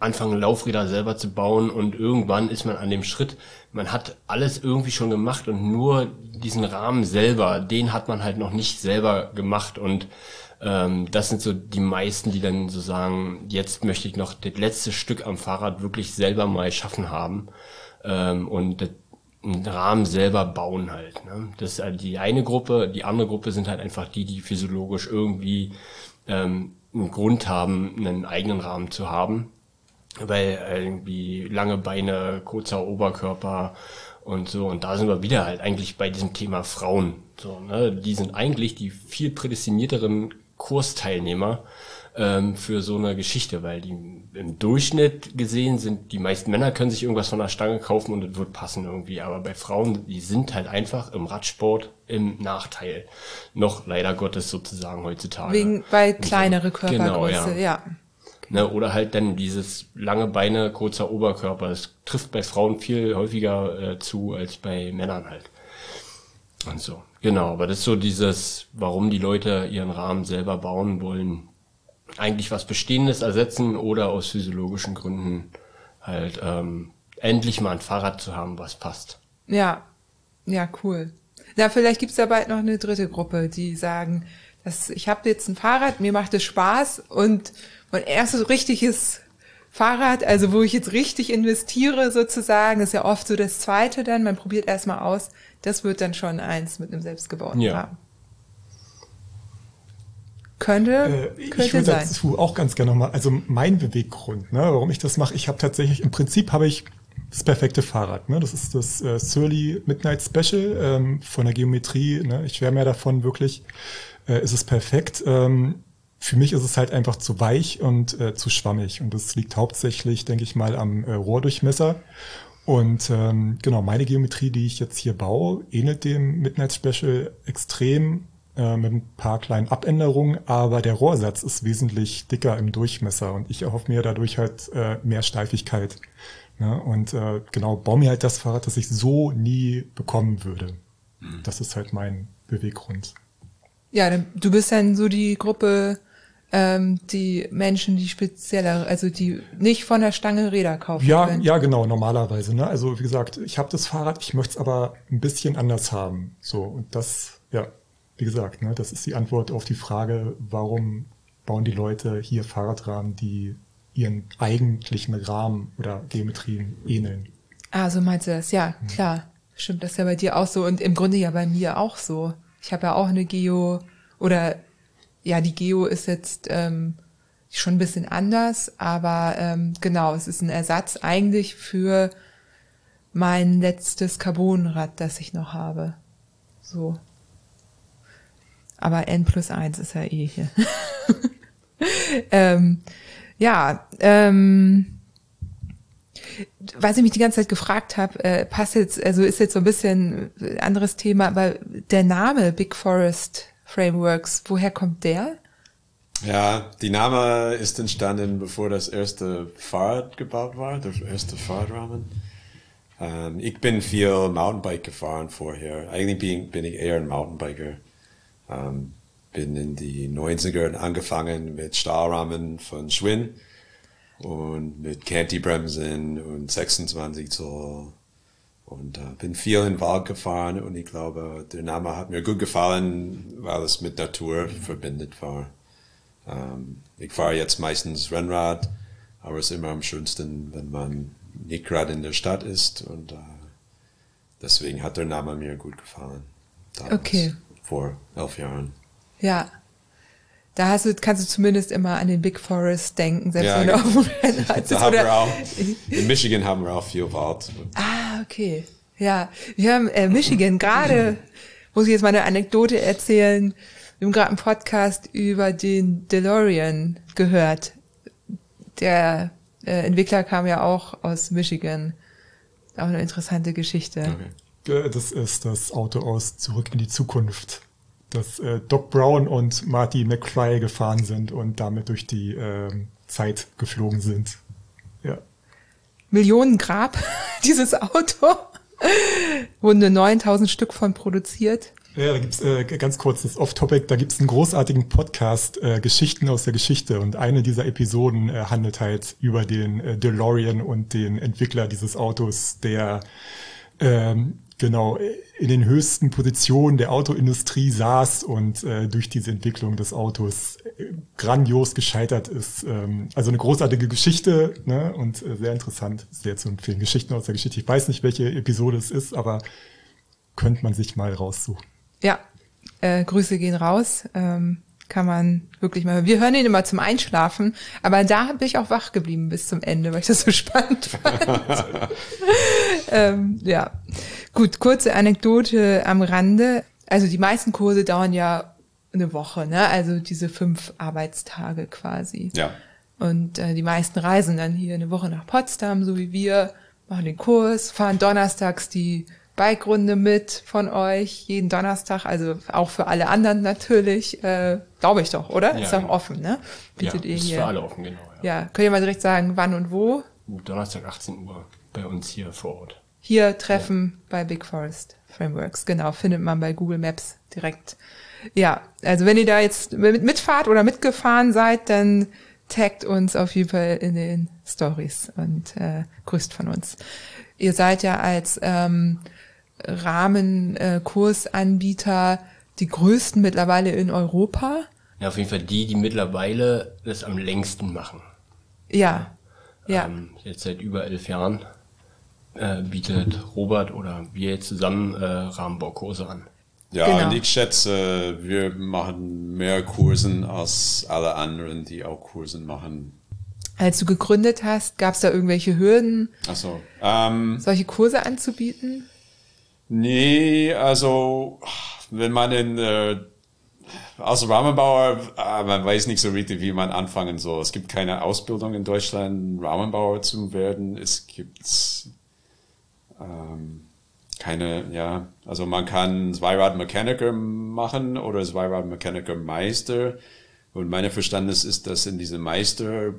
anfangen Laufräder selber zu bauen und irgendwann ist man an dem Schritt, man hat alles irgendwie schon gemacht und nur diesen Rahmen selber, den hat man halt noch nicht selber gemacht und ähm, das sind so die meisten, die dann so sagen, jetzt möchte ich noch das letzte Stück am Fahrrad wirklich selber mal schaffen haben ähm, und das einen Rahmen selber bauen halt. Ne? Das ist halt die eine Gruppe, die andere Gruppe sind halt einfach die, die physiologisch irgendwie ähm, einen Grund haben, einen eigenen Rahmen zu haben weil irgendwie lange Beine, kurzer Oberkörper und so. Und da sind wir wieder halt eigentlich bei diesem Thema Frauen. So, ne? Die sind eigentlich die viel prädestinierteren Kursteilnehmer ähm, für so eine Geschichte, weil die im Durchschnitt gesehen sind, die meisten Männer können sich irgendwas von der Stange kaufen und es wird passen irgendwie. Aber bei Frauen, die sind halt einfach im Radsport im Nachteil. Noch leider Gottes sozusagen heutzutage. Wegen, weil kleinere Körpergröße, genau, ja. ja. Ne, oder halt dann dieses lange Beine, kurzer Oberkörper. Das trifft bei Frauen viel häufiger äh, zu als bei Männern halt. Und so. Genau, aber das ist so dieses, warum die Leute ihren Rahmen selber bauen wollen, eigentlich was Bestehendes ersetzen oder aus physiologischen Gründen halt ähm, endlich mal ein Fahrrad zu haben, was passt. Ja, ja, cool. Na, vielleicht gibt's da bald noch eine dritte Gruppe, die sagen, dass ich habe jetzt ein Fahrrad, mir macht es Spaß und mein erstes richtiges Fahrrad, also wo ich jetzt richtig investiere sozusagen, ist ja oft so das zweite dann, man probiert erstmal aus, das wird dann schon eins mit einem selbstgebauten ja. Rahmen. Könnte, äh, könnte ich würde dazu auch ganz gerne nochmal, also mein Beweggrund, ne, warum ich das mache, ich habe tatsächlich, im Prinzip habe ich das perfekte Fahrrad. Ne? Das ist das äh, Surly Midnight Special ähm, von der Geometrie. Ne? Ich wäre mehr davon wirklich, äh, ist es perfekt. Ähm, für mich ist es halt einfach zu weich und äh, zu schwammig. Und das liegt hauptsächlich, denke ich mal, am äh, Rohrdurchmesser. Und ähm, genau, meine Geometrie, die ich jetzt hier baue, ähnelt dem Midnight Special extrem äh, mit ein paar kleinen Abänderungen, aber der Rohrsatz ist wesentlich dicker im Durchmesser und ich erhoffe mir dadurch halt äh, mehr Steifigkeit. Ne? Und äh, genau, baue mir halt das Fahrrad, das ich so nie bekommen würde. Mhm. Das ist halt mein Beweggrund. Ja, du bist dann so die Gruppe, ähm, die Menschen, die spezieller, also die nicht von der Stange Räder kaufen ja, können. Ja, genau, normalerweise. Ne? Also wie gesagt, ich habe das Fahrrad, ich möchte es aber ein bisschen anders haben. So, und das, ja, wie gesagt, ne, das ist die Antwort auf die Frage, warum bauen die Leute hier Fahrradrahmen, die ihren eigentlichen Rahmen oder Geometrien ähneln. Ah, so meinst du das, ja, mhm. klar. Stimmt das ja bei dir auch so und im Grunde ja bei mir auch so. Ich habe ja auch eine Geo oder ja, die Geo ist jetzt ähm, schon ein bisschen anders, aber ähm, genau, es ist ein Ersatz eigentlich für mein letztes Carbonrad, das ich noch habe. So. Aber N plus eins ist ja eh hier. ähm, ja, ähm, was ich mich die ganze Zeit gefragt habe, äh, passt jetzt, also ist jetzt so ein bisschen anderes Thema, aber der Name Big Forest Frameworks, woher kommt der? Ja, die Name ist entstanden, bevor das erste Fahrrad gebaut war, der erste Fahrradrahmen. Ähm, ich bin viel Mountainbike gefahren vorher. Eigentlich bin, bin ich eher ein Mountainbiker. Ähm, bin in die 90er angefangen mit Stahlrahmen von Schwinn und mit Canty-Bremsen und 26 Zoll. Und äh, bin viel in den Wald gefahren und ich glaube, der Name hat mir gut gefallen, weil es mit Natur verbindet war. Ähm, ich fahre jetzt meistens Rennrad, aber es ist immer am schönsten, wenn man nicht gerade in der Stadt ist und äh, deswegen hat der Name mir gut gefallen. Damals. Okay vor elf Jahren. Ja. Da hast du, kannst du zumindest immer an den Big Forest denken, selbst ja, wenn du auf dem Rennrad da haben wir auch, In Michigan haben wir auch viel Wald. Ah, okay. Ja, wir haben äh, Michigan gerade, muss ich jetzt mal eine Anekdote erzählen, wir haben gerade einen Podcast über den DeLorean gehört. Der äh, Entwickler kam ja auch aus Michigan. Auch eine interessante Geschichte. Okay. Das ist das Auto aus Zurück in die Zukunft, das äh, Doc Brown und Marty McFly gefahren sind und damit durch die äh, Zeit geflogen sind. Ja. Millionen Grab, dieses Auto. Wurden 9000 Stück von produziert. Ja, da gibt's äh, ganz kurz das Off-Topic, da gibt's einen großartigen Podcast, äh, Geschichten aus der Geschichte und eine dieser Episoden äh, handelt halt über den äh, DeLorean und den Entwickler dieses Autos, der ähm, genau in den höchsten Positionen der Autoindustrie saß und äh, durch diese Entwicklung des Autos grandios gescheitert ist. Ähm, also eine großartige Geschichte ne? und äh, sehr interessant, sehr zu empfehlen. Geschichten aus der Geschichte. Ich weiß nicht, welche Episode es ist, aber könnte man sich mal raussuchen. Ja, äh, Grüße gehen raus. Ähm, kann man wirklich mal. Wir hören ihn immer zum Einschlafen, aber da bin ich auch wach geblieben bis zum Ende, weil ich das so spannend fand. ähm, ja, gut, kurze Anekdote am Rande. Also die meisten Kurse dauern ja eine Woche, ne? Also diese fünf Arbeitstage quasi. Ja. Und äh, die meisten reisen dann hier eine Woche nach Potsdam, so wie wir, machen den Kurs, fahren donnerstags die Bike-Runde mit von euch, jeden Donnerstag, also auch für alle anderen natürlich, äh, glaube ich doch, oder? Ja, ist doch ja. offen, ne? Bietet ja, ihr ist hier. für alle offen, genau. Ja. Ja, könnt ihr mal direkt sagen, wann und wo? Donnerstag 18 Uhr bei uns hier vor Ort. Hier treffen bei Big Forest Frameworks. Genau, findet man bei Google Maps direkt. Ja, also wenn ihr da jetzt mit, mitfahrt oder mitgefahren seid, dann taggt uns auf jeden Fall in den Stories und äh, grüßt von uns. Ihr seid ja als ähm, Rahmenkursanbieter die größten mittlerweile in Europa. Ja, auf jeden Fall die, die mittlerweile das am längsten machen. Ja, ja, Ähm, jetzt seit über elf Jahren äh, bietet Robert oder wir jetzt zusammen äh, Rahmenbaukurse an. Ja, Genau. und ich schätze, wir machen mehr Kursen als alle anderen, die auch Kursen machen. als du gegründet hast, gab es da irgendwelche Hürden, Also, ähm, solche Kurse anzubieten? nee, also, wenn man in, äh, als Rahmenbauer, äh, man weiß nicht so richtig, wie man anfangen soll. Es gibt keine Ausbildung in Deutschland, Rahmenbauer zu werden. Es gibt ähm, keine, ja, also man kann Zweiradmechaniker machen oder Zweiradmechaniker Meister. Und meine Verständnis ist, dass in diesem Meister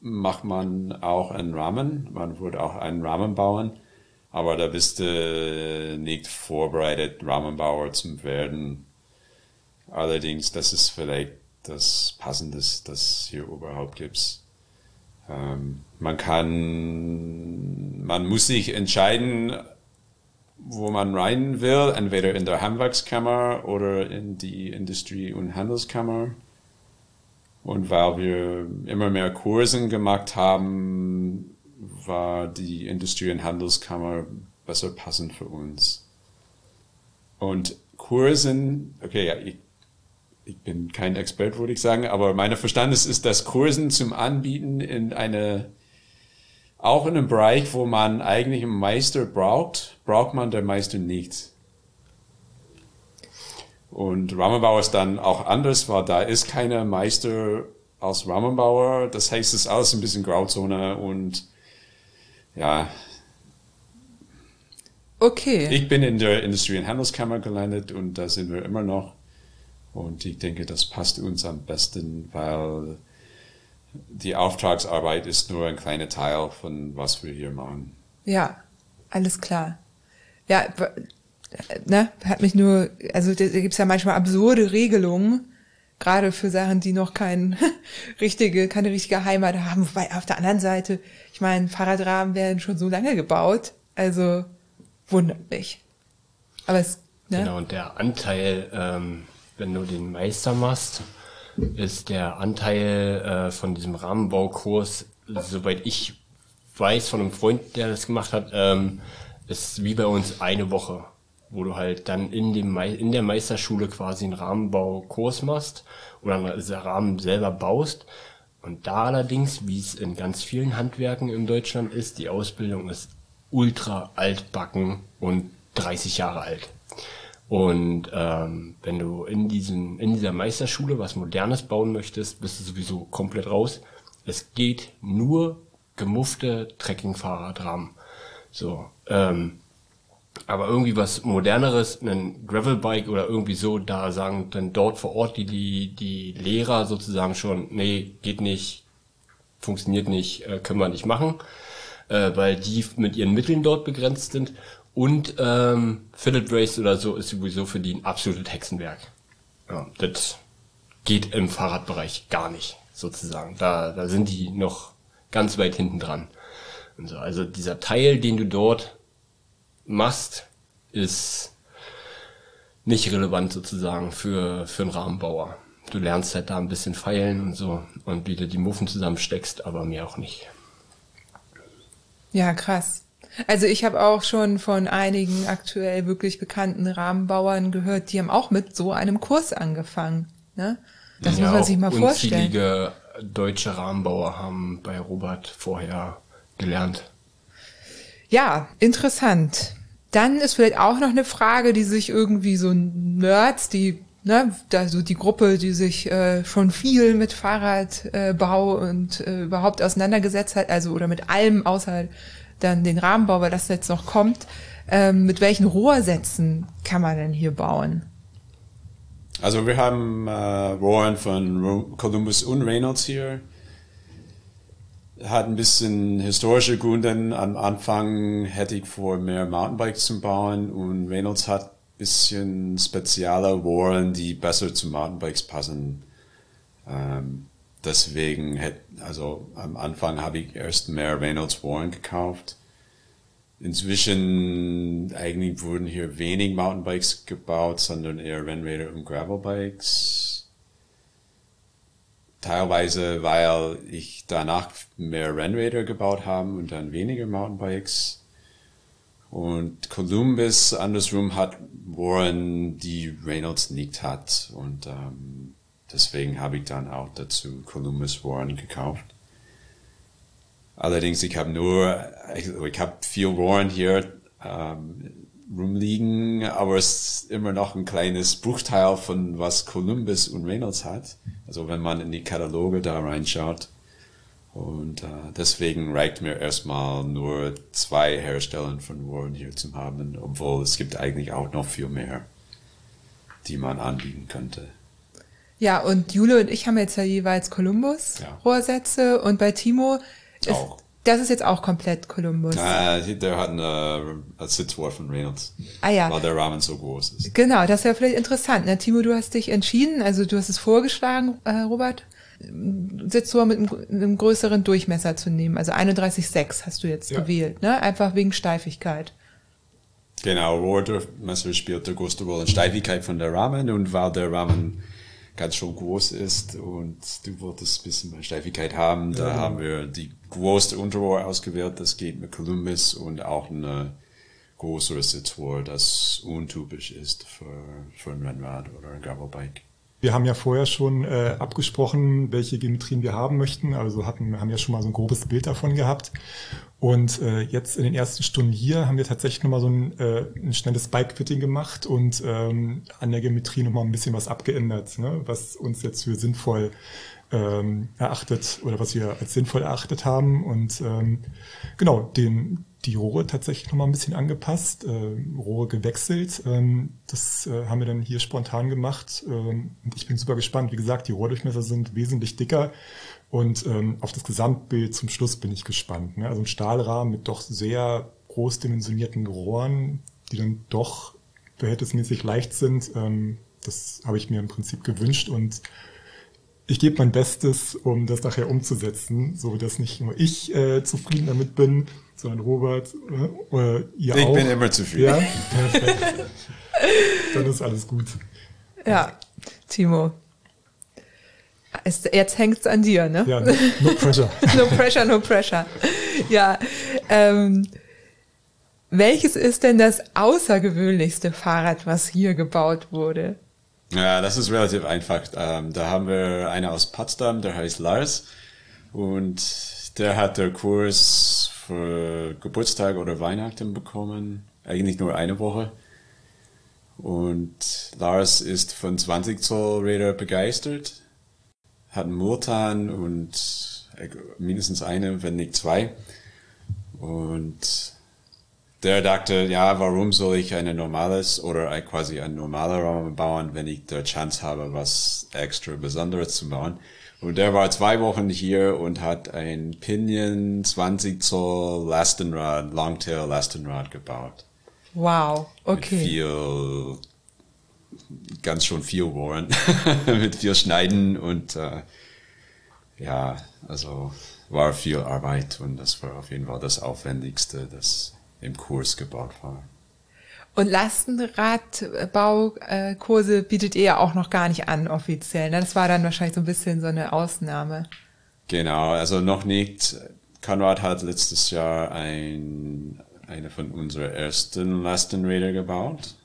macht man auch einen Rahmen. Man würde auch einen Rahmen bauen. Aber da bist du nicht vorbereitet, Rahmenbauer zu werden. Allerdings, das ist vielleicht das Passendes, das hier überhaupt gibt. Ähm, man kann, man muss sich entscheiden, wo man rein will, entweder in der Handwerkskammer oder in die Industrie- und Handelskammer. Und weil wir immer mehr Kursen gemacht haben, war die Industrie- und Handelskammer besser passend für uns. Und Kursen, okay, ja, ich, ich bin kein Expert, würde ich sagen, aber meine Verständnis ist, dass Kursen zum Anbieten in eine, auch in einem Bereich, wo man eigentlich einen Meister braucht, braucht man der Meister nicht. Und Rahmenbauer ist dann auch anders, weil da ist keiner Meister als Rahmenbauer. Das heißt, es ist alles ein bisschen Grauzone und ja, Okay. ich bin in der Industrie- und Handelskammer gelandet und da sind wir immer noch. Und ich denke, das passt uns am besten, weil die Auftragsarbeit ist nur ein kleiner Teil von was wir hier machen. Ja, alles klar. Ja, ne, hat mich nur, also da gibt's ja manchmal absurde Regelungen, gerade für Sachen, die noch kein richtige, keine richtige Heimat haben. Wobei auf der anderen Seite, ich meine, Fahrradrahmen werden schon so lange gebaut, also wundert mich. Aber es, ne? Genau, und der Anteil, ähm, wenn du den Meister machst, ist der Anteil äh, von diesem Rahmenbaukurs, soweit ich weiß von einem Freund, der das gemacht hat, ähm, ist wie bei uns eine Woche, wo du halt dann in, dem in der Meisterschule quasi einen Rahmenbaukurs machst oder einen Rahmen selber baust. Und da allerdings, wie es in ganz vielen Handwerken in Deutschland ist, die Ausbildung ist ultra altbacken und 30 Jahre alt. Und ähm, wenn du in diesem in dieser Meisterschule was Modernes bauen möchtest, bist du sowieso komplett raus. Es geht nur gemuffte Trekkingfahrradrahmen. So, ähm, aber irgendwie was moderneres, ein Gravelbike oder irgendwie so, da sagen dann dort vor Ort die die die Lehrer sozusagen schon, nee, geht nicht, funktioniert nicht, äh, können wir nicht machen, äh, weil die mit ihren Mitteln dort begrenzt sind. Und ähm, Philip Race oder so ist sowieso für die ein absolutes Hexenwerk. Ja, das geht im Fahrradbereich gar nicht, sozusagen. Da, da sind die noch ganz weit hinten dran. Und so, also dieser Teil, den du dort machst, ist nicht relevant sozusagen für, für einen Rahmenbauer. Du lernst halt da ein bisschen feilen und so und wie du die Muffen zusammensteckst, aber mehr auch nicht. Ja, krass. Also ich habe auch schon von einigen aktuell wirklich bekannten Rahmenbauern gehört, die haben auch mit so einem Kurs angefangen. Ne? Das Ja, muss man sich mal vorstellen. Unzählige deutsche Rahmenbauer haben bei Robert vorher gelernt. Ja, interessant. Dann ist vielleicht auch noch eine Frage, die sich irgendwie so Nerds, die ne, da so die Gruppe, die sich äh, schon viel mit Fahrradbau äh, und äh, überhaupt auseinandergesetzt hat, also oder mit allem außer dann den Rahmenbau, weil das jetzt noch kommt. Ähm, mit welchen Rohrsätzen kann man denn hier bauen? Also wir haben äh, Rohren von Columbus und Reynolds hier. Hat ein bisschen historische Gründe. Am Anfang hätte ich vor, mehr Mountainbikes zu bauen und Reynolds hat bisschen spezielle Rohren, die besser zu Mountainbikes passen. Ähm, deswegen, hätte, also am Anfang habe ich erst mehr Reynolds Rohren gekauft. Inzwischen eigentlich wurden hier wenig Mountainbikes gebaut, sondern eher Rennräder und Gravelbikes. Teilweise, weil ich danach mehr Rennräder gebaut habe und dann weniger Mountainbikes. Und Columbus andersrum hat Warren, die Reynolds nicht hat. Und ähm, deswegen habe ich dann auch dazu Columbus Warren gekauft. Allerdings, ich habe nur, ich, ich habe viel Warren hier ähm, rumliegen, aber es ist immer noch ein kleines Bruchteil von was Columbus und Reynolds hat. Also wenn man in die Kataloge da reinschaut, und äh, deswegen reicht mir erstmal nur zwei Hersteller von Warren hier zu haben, obwohl es gibt eigentlich auch noch viel mehr, die man anbieten könnte. Ja, und Jule und ich haben jetzt ja jeweils Columbus ja. Rohrsätze und bei Timo ist, auch. das ist jetzt auch komplett Columbus. Äh, der hat eine, eine Sitzrohr von Reynolds. Ah ja. Weil der Rahmen so groß ist. Genau, das ist ja vielleicht interessant. Ne? Timo, du hast dich entschieden, also du hast es vorgeschlagen, äh, Robert. Sitzrohr mit einem, einem, größeren Durchmesser zu nehmen. Also 31,6 hast du jetzt ja. gewählt, ne? Einfach wegen Steifigkeit. Genau, Rohrdurchmesser spielt der größte Rolle. Steifigkeit von der Rahmen und weil der Rahmen ganz schön groß ist und du wolltest ein bisschen mehr Steifigkeit haben, da ja. haben wir die größte Unterrohr ausgewählt. Das geht mit Columbus und auch eine größere Sitzrohr, das untypisch ist für, für ein Rennrad oder ein Gravelbike. Wir haben ja vorher schon äh, abgesprochen, welche Geometrien wir haben möchten. Also hatten, haben ja schon mal so ein grobes Bild davon gehabt. Und äh, jetzt in den ersten Stunden hier haben wir tatsächlich nochmal so ein, äh, ein schnelles Bike-Fitting gemacht und ähm, an der Geometrie nochmal ein bisschen was abgeändert, ne? was uns jetzt für sinnvoll ähm, erachtet oder was wir als sinnvoll erachtet haben. Und ähm, genau, den, die Rohre tatsächlich nochmal ein bisschen angepasst, äh, Rohre gewechselt. Ähm, das äh, haben wir dann hier spontan gemacht. Ähm, und ich bin super gespannt. Wie gesagt, die Rohrdurchmesser sind wesentlich dicker. Und ähm, auf das Gesamtbild zum Schluss bin ich gespannt. Ne? Also ein Stahlrahmen mit doch sehr groß dimensionierten Rohren, die dann doch verhältnismäßig leicht sind. Ähm, das habe ich mir im Prinzip gewünscht und ich gebe mein Bestes, um das nachher umzusetzen, so dass nicht nur ich äh, zufrieden damit bin, sondern Robert äh, oder ihr ich auch. Ich bin immer zufrieden. Ja, perfekt. Dann ist alles gut. Ja, Timo. Es, jetzt hängt's an dir, ne? Ja, no, no pressure. no pressure, no pressure. Ja. Ähm, welches ist denn das außergewöhnlichste Fahrrad, was hier gebaut wurde? Ja, das ist relativ einfach. Ähm, da haben wir einen aus Potsdam, der heißt Lars. Und der hat der Kurs für Geburtstag oder Weihnachten bekommen. Eigentlich nur eine Woche. Und Lars ist von 20 Zoll Räder begeistert. Hat einen Murtan und mindestens eine, wenn nicht zwei. Und der dachte, ja, warum soll ich ein normales oder quasi ein normaler Raum bauen, wenn ich die Chance habe, was extra Besonderes zu bauen. Und der war zwei Wochen hier und hat ein Pinion 20 Zoll Lastenrad, Longtail Lastenrad gebaut. Wow, okay. Mit viel, ganz schon viel Rohren, mit viel Schneiden und äh, ja, also war viel Arbeit und das war auf jeden Fall das Aufwendigste, das im Kurs gebaut war. Und Lastenradbaukurse bietet ihr ja auch noch gar nicht an offiziell. Ne? Das war dann wahrscheinlich so ein bisschen so eine Ausnahme. Genau, also noch nicht. Konrad hat letztes Jahr ein, eine von unseren ersten Lastenräder gebaut.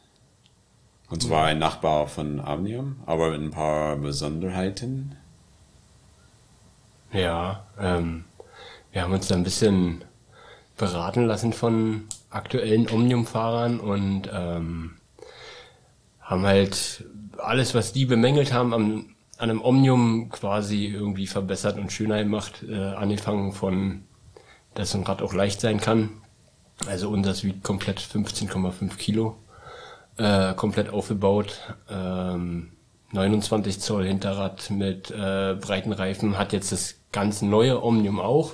Und zwar ein Nachbau von Omnium, aber mit ein paar Besonderheiten. Ja, ähm, wir haben uns da ein bisschen beraten lassen von aktuellen Omnium-Fahrern und ähm, haben halt alles, was die bemängelt haben, am, an einem Omnium quasi irgendwie verbessert und schöner gemacht, äh, angefangen von, dass ein Rad auch leicht sein kann. Also unseres wiegt komplett 15,5 Kilo, äh, komplett aufgebaut. Ähm, 29 Zoll Hinterrad mit äh, breiten Reifen hat jetzt das ganz neue Omnium auch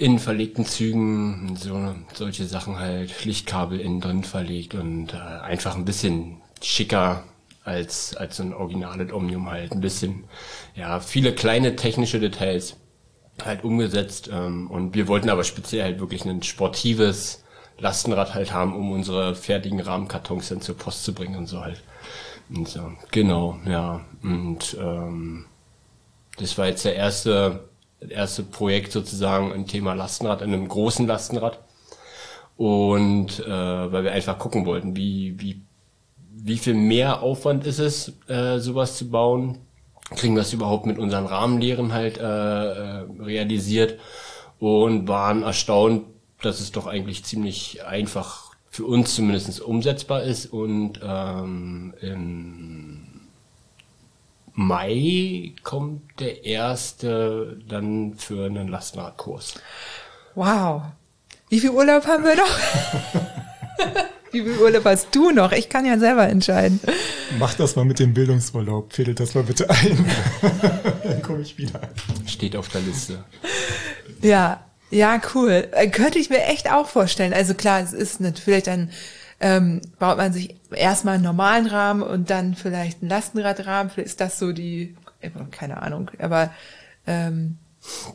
in verlegten Zügen, so solche Sachen halt, Lichtkabel innen drin verlegt und äh, einfach ein bisschen schicker als, als so ein originales Omnium halt. Ein bisschen, ja, viele kleine technische Details halt umgesetzt. Ähm, und wir wollten aber speziell halt wirklich ein sportives Lastenrad halt haben, um unsere fertigen Rahmenkartons dann zur Post zu bringen und so halt. Und so, genau, ja. Und ähm, das war jetzt der erste erste Projekt sozusagen ein Thema Lastenrad, in einem großen Lastenrad. Und äh, weil wir einfach gucken wollten, wie, wie, wie viel mehr Aufwand ist es, äh, sowas zu bauen? Kriegen wir es überhaupt mit unseren Rahmenlehren halt äh, äh, realisiert und waren erstaunt, dass es doch eigentlich ziemlich einfach für uns zumindest umsetzbar ist und ähm, im Mai kommt der erste dann für einen Lastenradkurs. Wow. Wie viel Urlaub haben wir noch? Wie viel Urlaub hast du noch? Ich kann ja selber entscheiden. Mach das mal mit dem Bildungsurlaub. Fädel das mal bitte ein. Dann komme ich wieder. Steht auf der Liste. Ja, ja, cool. Äh, könnte ich mir echt auch vorstellen. Also klar, es ist natürlich dann ähm, baut man sich erstmal einen normalen Rahmen und dann vielleicht einen Lastenradrahmen. Vielleicht ist das so die, keine Ahnung, aber ähm,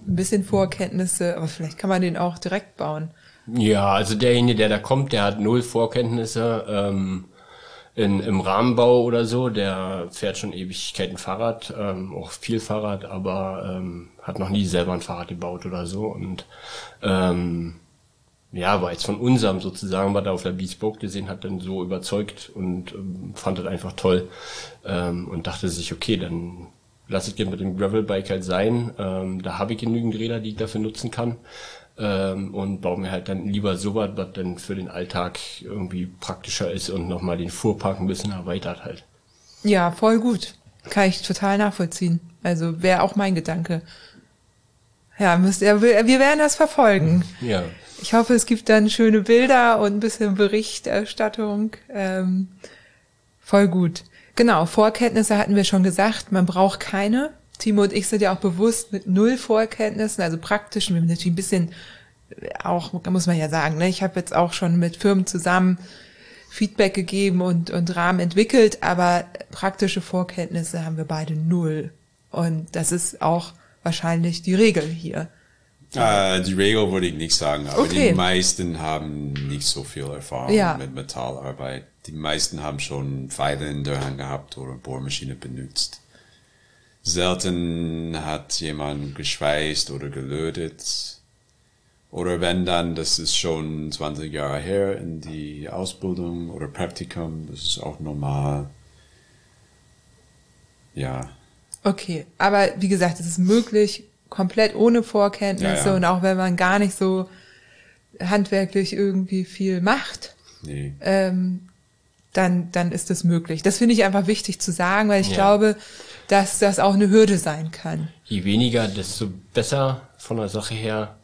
ein bisschen Vorkenntnisse, aber vielleicht kann man den auch direkt bauen. Ja, also derjenige, der da kommt, der hat null Vorkenntnisse ähm, in, im Rahmenbau oder so. Der fährt schon Ewigkeiten Fahrrad, ähm, auch viel Fahrrad, aber ähm, hat noch nie selber ein Fahrrad gebaut oder so. Und ähm, ja, war jetzt von unserem sozusagen, was er auf der Bespoke gesehen hat, dann so überzeugt und ähm, fand das einfach toll ähm, und dachte sich, okay, dann lass ich gerne mit dem Gravelbike halt sein. Ähm, da habe ich genügend Räder, die ich dafür nutzen kann ähm, und baue mir halt dann lieber sowas, was dann für den Alltag irgendwie praktischer ist und nochmal den Fuhrpark ein bisschen erweitert halt. Ja, voll gut. Kann ich total nachvollziehen. Also wäre auch mein Gedanke. Ja, müsst ihr, wir werden das verfolgen. Ja. Ich hoffe, es gibt dann schöne Bilder und ein bisschen Berichterstattung. Ähm, voll gut. Genau, Vorkenntnisse hatten wir schon gesagt, man braucht keine. Timo und ich sind ja auch bewusst mit null Vorkenntnissen, also praktischen, wir haben natürlich ein bisschen auch, muss man ja sagen, ne? ich habe jetzt auch schon mit Firmen zusammen Feedback gegeben und, und Rahmen entwickelt, aber praktische Vorkenntnisse haben wir beide null. Und das ist auch wahrscheinlich die Regel hier. Äh, die Regel würde ich nicht sagen, aber okay. die meisten haben nicht so viel Erfahrung ja. mit Metallarbeit. Die meisten haben schon Pfeile in der Hand gehabt oder Bohrmaschine benutzt. Selten hat jemand geschweißt oder gelötet. Oder wenn dann, das ist schon 20 Jahre her in die Ausbildung oder Praktikum, das ist auch normal. Ja. Okay, aber wie gesagt, es ist möglich, komplett ohne Vorkenntnisse ja, ja. und auch wenn man gar nicht so handwerklich irgendwie viel macht, nee. ähm, dann, dann ist es möglich. Das finde ich einfach wichtig zu sagen, weil ich ja. glaube, dass das auch eine Hürde sein kann. Je weniger, desto besser von der Sache her,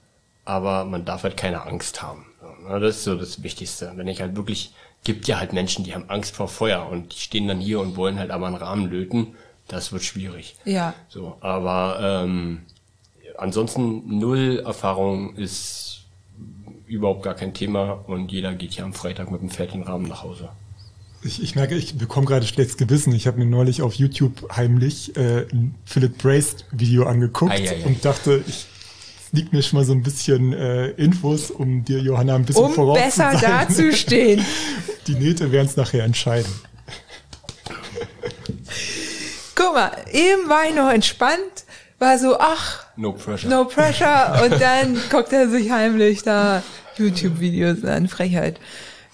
aber man darf halt keine Angst haben. Das ist so das Wichtigste. Wenn ich halt wirklich, gibt ja halt Menschen, die haben Angst vor Feuer und die stehen dann hier und wollen halt aber einen Rahmen löten. Das wird schwierig. Ja. So, aber ähm, ansonsten null Erfahrung ist überhaupt gar kein Thema und jeder geht hier am Freitag mit einem fertigen Rahmen nach Hause. Ich, ich merke, ich bekomme gerade schlechtes Gewissen. Ich habe mir neulich auf YouTube heimlich äh, ein Philip Brace Video angeguckt ei, ei, ei. und dachte, ich liegt mir schon mal so ein bisschen äh, Infos, um dir, Johanna, ein bisschen um voraus besser dazustehen. Die Nähte werden es nachher entscheiden. Guck mal, eben war ich noch entspannt war so, ach, no pressure. No pressure. Und dann guckt er sich heimlich da YouTube-Videos an, Frechheit.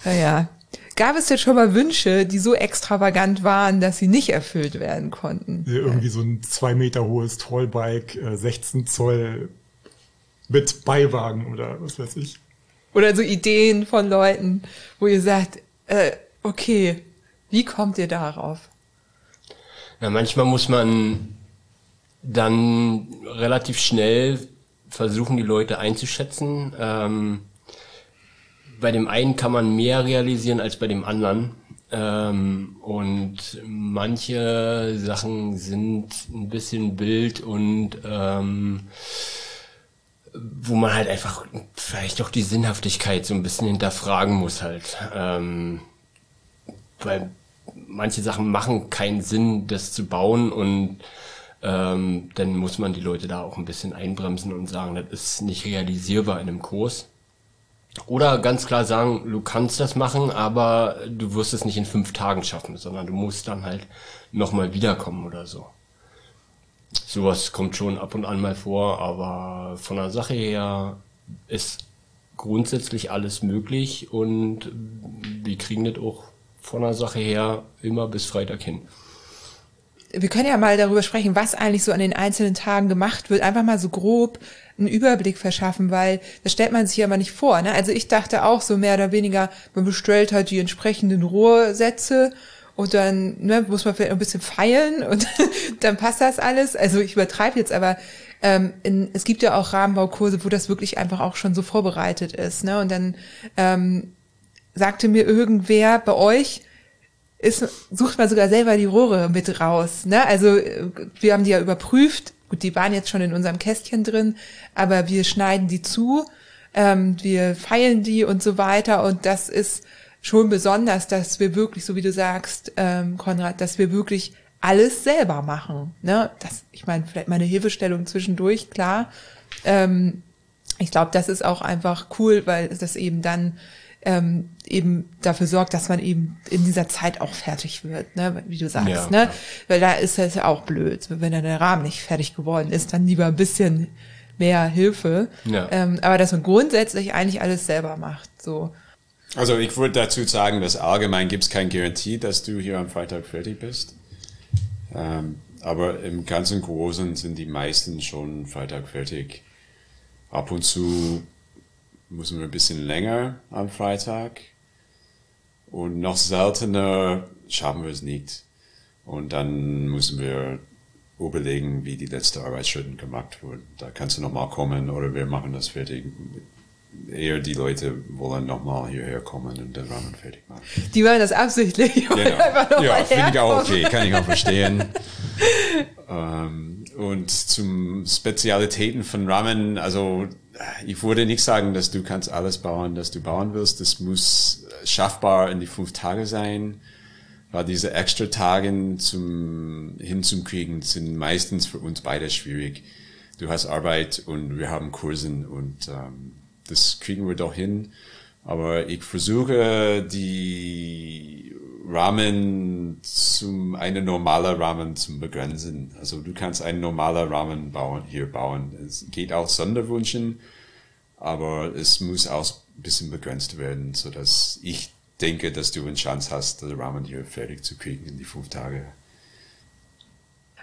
Naja. Gab es jetzt schon mal Wünsche, die so extravagant waren, dass sie nicht erfüllt werden konnten? Ja, irgendwie so ein zwei Meter hohes Tollbike, 16 äh, Zoll mit Beiwagen oder was weiß ich. Oder so Ideen von Leuten, wo ihr sagt, äh, okay, wie kommt ihr darauf? Na, manchmal muss man dann relativ schnell versuchen, die Leute einzuschätzen. Ähm, bei dem einen kann man mehr realisieren als bei dem anderen. Ähm, und manche Sachen sind ein bisschen wild und ähm, wo man halt einfach vielleicht auch die Sinnhaftigkeit so ein bisschen hinterfragen muss halt. Ähm, weil manche Sachen machen keinen Sinn, das zu bauen und ähm, dann muss man die Leute da auch ein bisschen einbremsen und sagen, das ist nicht realisierbar in einem Kurs. Oder ganz klar sagen, du kannst das machen, aber du wirst es nicht in fünf Tagen schaffen, sondern du musst dann halt nochmal wiederkommen oder so. Sowas kommt schon ab und an mal vor, aber von der Sache her ist grundsätzlich alles möglich und wir kriegen das auch von der Sache her immer bis Freitag hin. Wir können ja mal darüber sprechen, was eigentlich so an den einzelnen Tagen gemacht wird. Einfach mal so grob einen Überblick verschaffen, weil das stellt man sich ja mal nicht vor. Ne? Also ich dachte auch so mehr oder weniger, man bestellt halt die entsprechenden Rohrsätze und dann ne, muss man vielleicht ein bisschen feilen und dann passt das alles. Also ich übertreibe jetzt, aber ähm, in, es gibt ja auch Rahmenbaukurse, wo das wirklich einfach auch schon so vorbereitet ist. Ne? Und dann ähm, sagte mir irgendwer bei euch, ist, sucht man sogar selber die Rohre mit raus. Ne? Also äh, wir haben die ja überprüft. Gut, die waren jetzt schon in unserem Kästchen drin, aber wir schneiden die zu, ähm, wir feilen die und so weiter. Und das ist schon besonders, dass wir wirklich, so wie du sagst, ähm, Konrad, dass wir wirklich alles selber machen. Ne? Das, ich meine, vielleicht meine Hilfestellung zwischendurch, klar. Ähm, ich glaube, das ist auch einfach cool, weil das eben dann ähm, eben dafür sorgt, dass man eben in dieser Zeit auch fertig wird, ne? wie du sagst. Ja, ne? Weil da ist es ja auch blöd. Wenn dann der Rahmen nicht fertig geworden ist, dann lieber ein bisschen mehr Hilfe. Ja. Ähm, aber dass man grundsätzlich eigentlich alles selber macht. So. Also ich würde dazu sagen, dass allgemein gibt es keine Garantie, dass du hier am Freitag fertig bist. Ähm, aber im ganzen Großen sind die meisten schon Freitag fertig. Ab und zu müssen wir ein bisschen länger am Freitag. Und noch seltener schaffen wir es nicht. Und dann müssen wir überlegen, wie die letzte Arbeitsschritte gemacht wurden. Da kannst du nochmal kommen oder wir machen das fertig eher die Leute wollen nochmal hierher kommen und den Rahmen fertig machen. Die wollen das absichtlich. Genau. Ja, finde ich auch okay, kann ich auch verstehen. ähm, und zum Spezialitäten von Ramen, also ich würde nicht sagen, dass du kannst alles bauen, das du bauen willst. Das muss schaffbar in die fünf Tage sein, weil diese extra Tage zum, hinzukriegen sind meistens für uns beide schwierig. Du hast Arbeit und wir haben Kursen und ähm, das kriegen wir doch hin. Aber ich versuche die Rahmen zum eine normale Rahmen zu begrenzen. Also du kannst einen normalen Rahmen bauen, hier bauen. Es geht auch Sonderwünschen, aber es muss auch ein bisschen begrenzt werden, so dass ich denke, dass du eine Chance hast, den Rahmen hier fertig zu kriegen in die fünf Tage.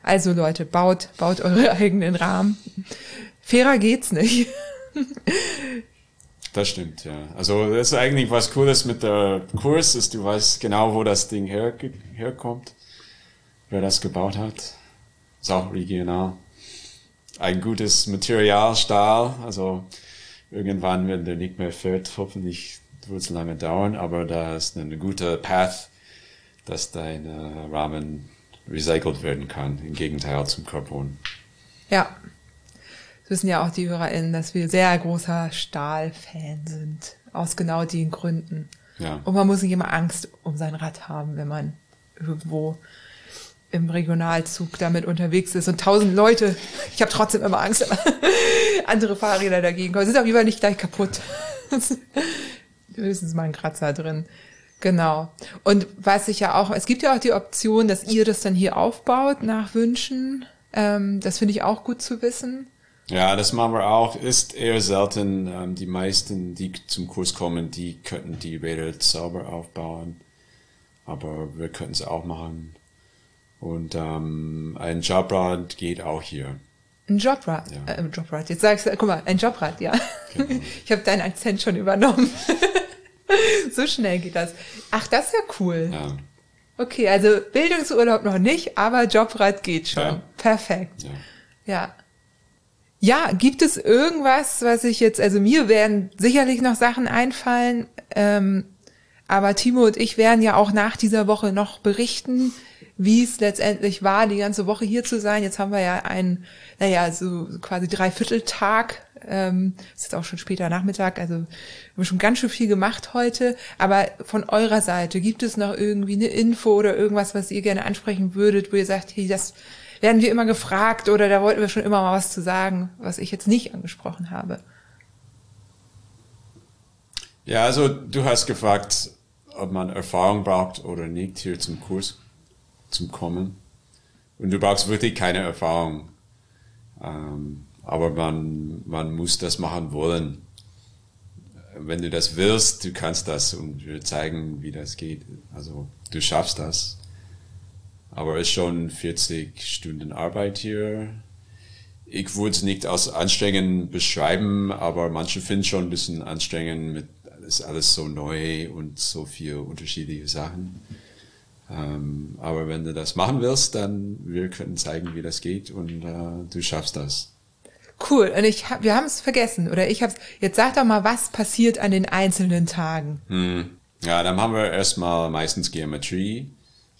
Also Leute, baut, baut eure eigenen Rahmen. Fairer geht's nicht. Das stimmt, ja. Also das ist eigentlich was Cooles mit der Kurs, ist du weißt genau, wo das Ding her, herkommt, wer das gebaut hat. Ist auch regional. Ein gutes Material, Stahl, also irgendwann, wenn der nicht mehr fährt, hoffentlich wird es lange dauern, aber da ist eine gute Path, dass dein Rahmen recycelt werden kann, im Gegenteil zum Carbon. Ja, wissen ja auch die HörerInnen, dass wir sehr großer Stahlfan sind. Aus genau den Gründen. Ja. Und man muss nicht immer Angst um sein Rad haben, wenn man irgendwo im Regionalzug damit unterwegs ist und tausend Leute, ich habe trotzdem immer Angst, andere Fahrräder dagegen kommen, sind auf jeden Fall nicht gleich kaputt. Höchstens mal ein Kratzer drin. Genau. Und was ich ja auch, es gibt ja auch die Option, dass ihr das dann hier aufbaut nach Wünschen. Ähm, das finde ich auch gut zu wissen. Ja, das machen wir auch. Ist eher selten. Ähm, die meisten, die zum Kurs kommen, die könnten die Räder sauber aufbauen. Aber wir könnten es auch machen. Und ähm, ein Jobrad geht auch hier. Ein Jobrad. Ja. Äh, ein Jobrad. Jetzt sagst du, guck mal, ein Jobrad, ja. Genau. Ich habe deinen Akzent schon übernommen. so schnell geht das. Ach, das ist ja cool. Ja. Okay, also Bildungsurlaub noch nicht, aber Jobrad geht schon. Ja. Perfekt. Ja. Ja. Gibt es irgendwas, was ich jetzt, also mir werden sicherlich noch Sachen einfallen, ähm, aber Timo und ich werden ja auch nach dieser Woche noch berichten, wie es letztendlich war, die ganze Woche hier zu sein. Jetzt haben wir ja einen, naja, so quasi Dreivierteltag. Ähm, ist jetzt auch schon später Nachmittag, also wir haben schon ganz schön viel gemacht heute. Aber von eurer Seite, gibt es noch irgendwie eine Info oder irgendwas, was ihr gerne ansprechen würdet, wo ihr sagt, hey, das werden wir immer gefragt oder da wollten wir schon immer mal was zu sagen, was ich jetzt nicht angesprochen habe? Ja, also du hast gefragt, ob man Erfahrung braucht oder nicht hier zum Kurs zum Kommen. Und du brauchst wirklich keine Erfahrung. Ähm, aber man, man muss das machen wollen. Wenn du das willst, du kannst das und wir zeigen, wie das geht. Also du schaffst das. Aber es ist schon 40 Stunden Arbeit hier. Ich würde es nicht als anstrengend beschreiben, aber manche finden schon ein bisschen anstrengend mit ist alles so neu und so viele unterschiedliche Sachen. Ähm, aber wenn du das machen willst, dann wir können zeigen, wie das geht und äh, du schaffst das. Cool. Und ich hab, wir haben es vergessen oder ich hab's. Jetzt sag doch mal, was passiert an den einzelnen Tagen? Hm. Ja, dann haben wir erstmal meistens Geometrie.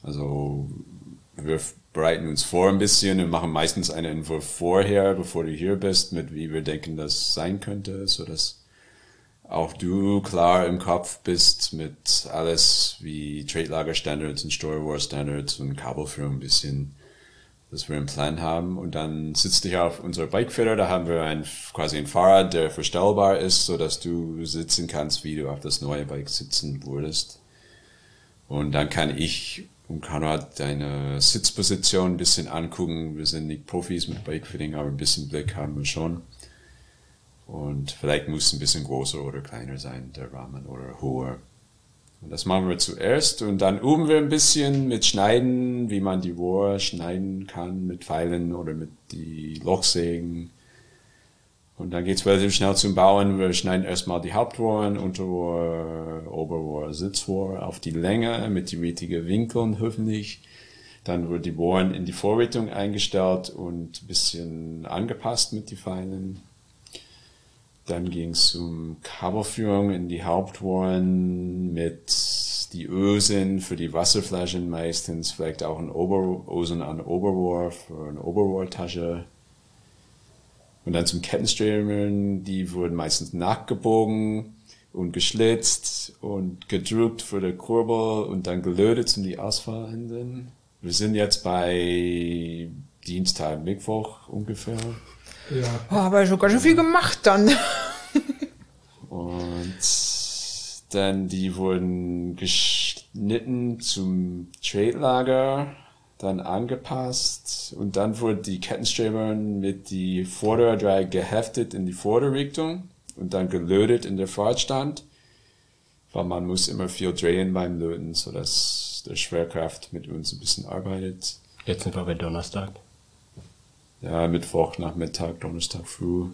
Also wir bereiten uns vor ein bisschen und machen meistens eine Info vorher, bevor du hier bist, mit wie wir denken, das sein könnte, so dass auch du klar im Kopf bist mit alles wie Trade Lager Standards und Store War Standards und Kabelführung ein bisschen, dass wir einen Plan haben. Und dann sitzt dich auf unserer Bikefitter, da haben wir ein, quasi ein Fahrrad, der verstellbar ist, so dass du sitzen kannst, wie du auf das neue Bike sitzen würdest. Und dann kann ich und Konrad deine Sitzposition ein bisschen angucken. Wir sind nicht Profis mit Bikefitting, aber ein bisschen Blick haben wir schon. Und vielleicht muss ein bisschen größer oder kleiner sein, der Rahmen oder höher. Und das machen wir zuerst und dann üben wir ein bisschen mit Schneiden, wie man die Rohr schneiden kann mit Pfeilen oder mit die Lochsägen. Und dann geht's relativ schnell zum Bauen. Wir schneiden erstmal die Hauptrohren, Unterrohr, Oberrohr, Sitzrohr auf die Länge mit die richtigen Winkeln hoffentlich. Dann wird die Bohren in die Vorrichtung eingestellt und ein bisschen angepasst mit die Pfeilen. Dann ging es um Kabelführung in die Hauptrohren mit die Ösen für die Wasserflaschen meistens, vielleicht auch ein Ober Ösen an Oberrohr für eine Oberrohrtasche. Und dann zum Kettenstreben, die wurden meistens nachgebogen und geschlitzt und gedrückt für die Kurbel und dann gelötet zum die Ausfallenden. Wir sind jetzt bei Dienstag, Mittwoch ungefähr. Ja. Oh, aber schon ganz schön viel gemacht dann. Und dann die wurden geschnitten zum Trade-Lager, dann angepasst und dann wurden die Kettenstreben mit die Vorderdreieck geheftet in die Vorderrichtung und dann gelötet in der Fahrtstand, weil man muss immer viel drehen beim Löten, so dass der Schwerkraft mit uns ein bisschen arbeitet. Jetzt sind wir bei Donnerstag ja, Mittwoch, Nachmittag, Donnerstag früh.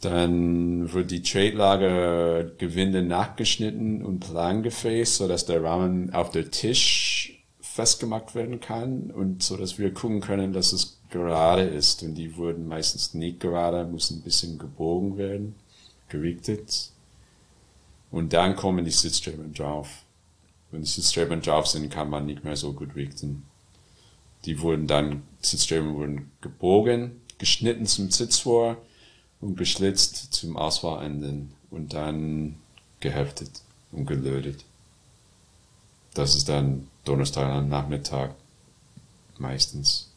Dann wird die Trade-Lager Gewinde nachgeschnitten und plan gefräst, so dass der Rahmen auf der Tisch festgemacht werden kann und so dass wir gucken können, dass es gerade ist. Und die wurden meistens nicht gerade, müssen ein bisschen gebogen werden, gerichtet. Und dann kommen die Sitzstreben drauf. Wenn die Sitzstreben drauf sind, kann man nicht mehr so gut richten. Die wurden dann, Sitzstreben wurden gebogen, geschnitten zum Sitzrohr und geschlitzt zum Auswahlenden und dann geheftet und gelötet. Das ist dann Donnerstag am Nachmittag meistens.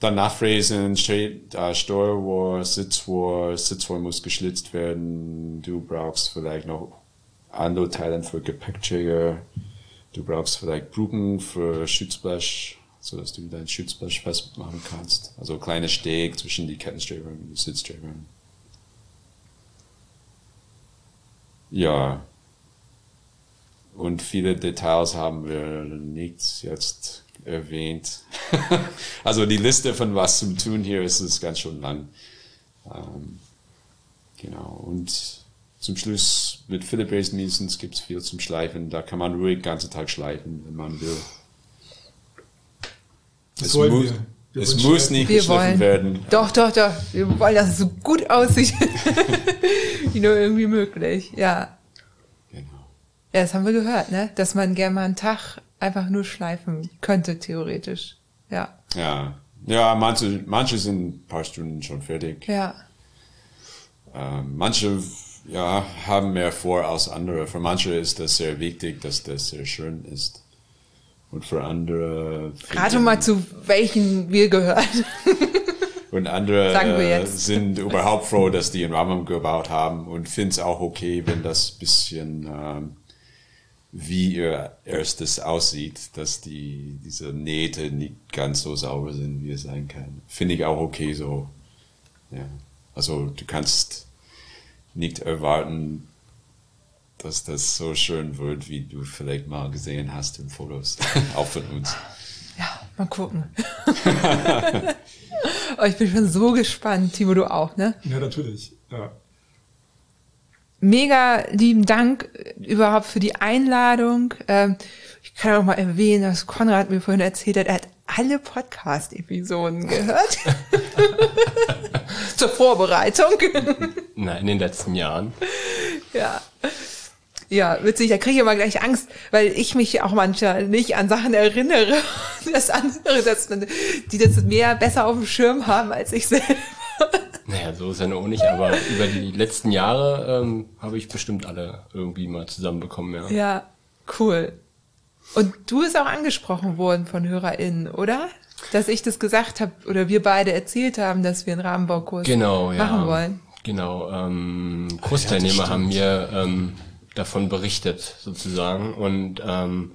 Dann nachfräsen, Steuerrohr, Sitzrohr, Sitzrohr muss geschlitzt werden. Du brauchst vielleicht noch andere Teile für Gepäckträger. Du brauchst vielleicht Brücken für Schutzblech, so dass du dein Schutzblech festmachen kannst. Also kleine Steg zwischen die Kettenstreben und die Sitzstreben. Ja. Und viele Details haben wir nicht jetzt erwähnt. also die Liste von was zum Tun hier ist, ist ganz schön lang. Ähm, genau. Und zum Schluss mit Philipp Miesens gibt es viel zum Schleifen. Da kann man ruhig den ganzen Tag schleifen, wenn man will. Das es wollen muss, wir. Wir es muss nicht Wir geschliffen wollen. werden. Doch, doch, doch. Wir wollen, dass es so gut aussieht, wie nur irgendwie möglich. Ja. Ja, das haben wir gehört, ne? Dass man gerne mal einen Tag einfach nur schleifen könnte, theoretisch. Ja. Ja. Ja, manche, manche sind ein paar Stunden schon fertig. Ja. Ähm, manche ja, haben mehr vor als andere. Für manche ist das sehr wichtig, dass das sehr schön ist. Und für andere. Rate mal, zu welchen wir gehören. Und andere Sagen wir äh, jetzt. sind überhaupt froh, dass die einen Rahmen gebaut haben und finden es auch okay, wenn das bisschen ähm, wie ihr erstes aussieht, dass die diese Nähte nicht ganz so sauber sind, wie es sein kann. Finde ich auch okay so. Ja. Also du kannst nicht erwarten, dass das so schön wird, wie du vielleicht mal gesehen hast in Fotos, auch von uns. Ja, mal gucken. oh, ich bin schon so gespannt. Timo, du auch, ne? Ja, natürlich. Ja. Mega lieben Dank äh, überhaupt für die Einladung. Ähm, ich kann auch mal erwähnen, dass Konrad mir vorhin erzählt hat, er hat alle Podcast-Episoden gehört. Zur Vorbereitung. Na, in den letzten Jahren. ja. Ja, witzig, da kriege ich immer gleich Angst, weil ich mich auch manchmal nicht an Sachen erinnere. Das andere, dass man, die das mehr besser auf dem Schirm haben als ich selbst. Naja, so ist ja nur auch nicht, aber über die letzten Jahre ähm, habe ich bestimmt alle irgendwie mal zusammenbekommen, ja. Ja, cool. Und du bist auch angesprochen worden von HörerInnen, oder? Dass ich das gesagt habe oder wir beide erzählt haben, dass wir einen Rahmenbaukurs Genau, ja. machen wollen. Genau, ähm, Kursteilnehmer haben mir ähm, davon berichtet, sozusagen. Und ähm,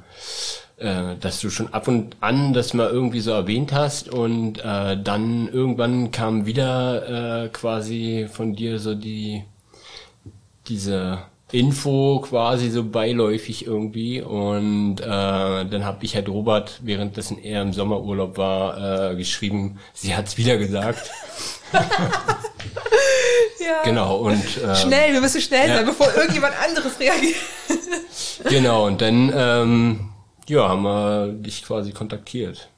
äh, dass du schon ab und an das mal irgendwie so erwähnt hast und äh, dann irgendwann kam wieder äh, quasi von dir so die diese Info quasi so beiläufig irgendwie und äh, dann habe ich halt Robert, währenddessen er im Sommerurlaub war, äh, geschrieben, sie hat's wieder gesagt. Ja. Genau und äh, Schnell, wir müssen schnell ja. sein, bevor irgendjemand anderes reagiert. Genau, und dann ähm, ja, haben wir dich quasi kontaktiert.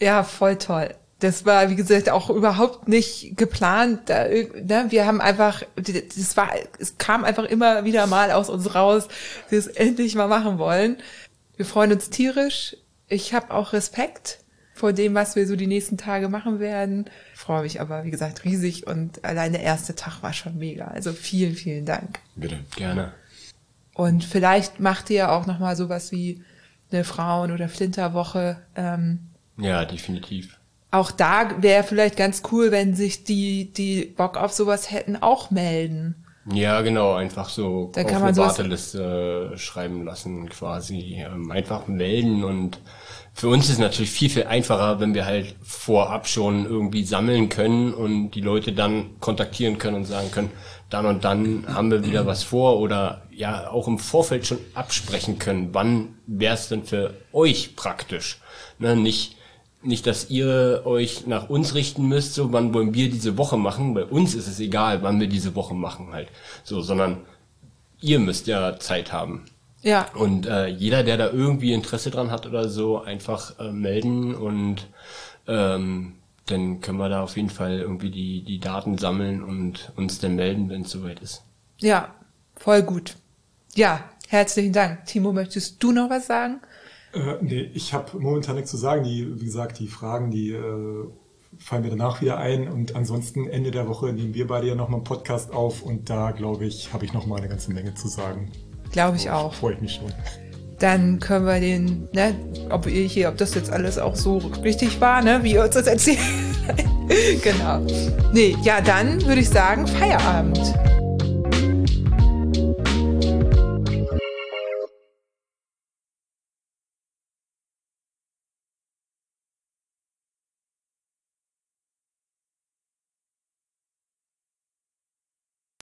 Ja, voll toll. Das war, wie gesagt, auch überhaupt nicht geplant. Da, ne? Wir haben einfach, das war, es kam einfach immer wieder mal aus uns raus, dass wir es endlich mal machen wollen. Wir freuen uns tierisch. Ich habe auch Respekt vor dem, was wir so die nächsten Tage machen werden. Ich freue mich aber, wie gesagt, riesig und allein der erste Tag war schon mega. Also vielen, vielen Dank. Bitte. Gerne. Und vielleicht macht ihr auch noch mal sowas wie eine Frauen- oder Flinterwoche. Ähm, Ja, definitiv. auch da wäre vielleicht ganz cool, wenn sich die, die Bock auf sowas hätten, auch melden. Ja, genau, einfach so Da auf kann man eine Warteliste äh, schreiben lassen, quasi. Ähm, einfach melden und für uns ist es natürlich viel, viel einfacher, wenn wir halt vorab schon irgendwie sammeln können und die Leute dann kontaktieren können und sagen können, dann und dann haben wir wieder was vor oder ja auch im Vorfeld schon absprechen können, wann wäre es denn für euch praktisch. Ne, nicht, nicht, dass ihr euch nach uns richten müsst, so wann wollen wir diese Woche machen. Bei uns ist es egal, wann wir diese Woche machen halt. So, sondern ihr müsst ja Zeit haben. Ja, Und äh, jeder, der da irgendwie Interesse dran hat oder so, einfach äh, melden und ähm, dann können wir da auf jeden Fall irgendwie die, die Daten sammeln und uns dann melden, wenn es soweit ist. ja, voll gut. Ja, herzlichen Dank. Timo, möchtest du noch was sagen? Äh, nee, ich habe momentan nichts zu sagen. Die, wie gesagt, die Fragen, die äh, fallen mir danach wieder ein. Und ansonsten Ende der Woche nehmen wir beide ja nochmal einen Podcast auf und da, glaube ich, habe ich nochmal eine ganze Menge zu sagen. Glaube ich auch. Freue ich mich schon. Dann können wir den, ne, ob ihr hier, ob das jetzt alles auch so richtig war, ne, wie ihr uns das erzählt. genau. Nee, ja, dann würde ich sagen, Feierabend.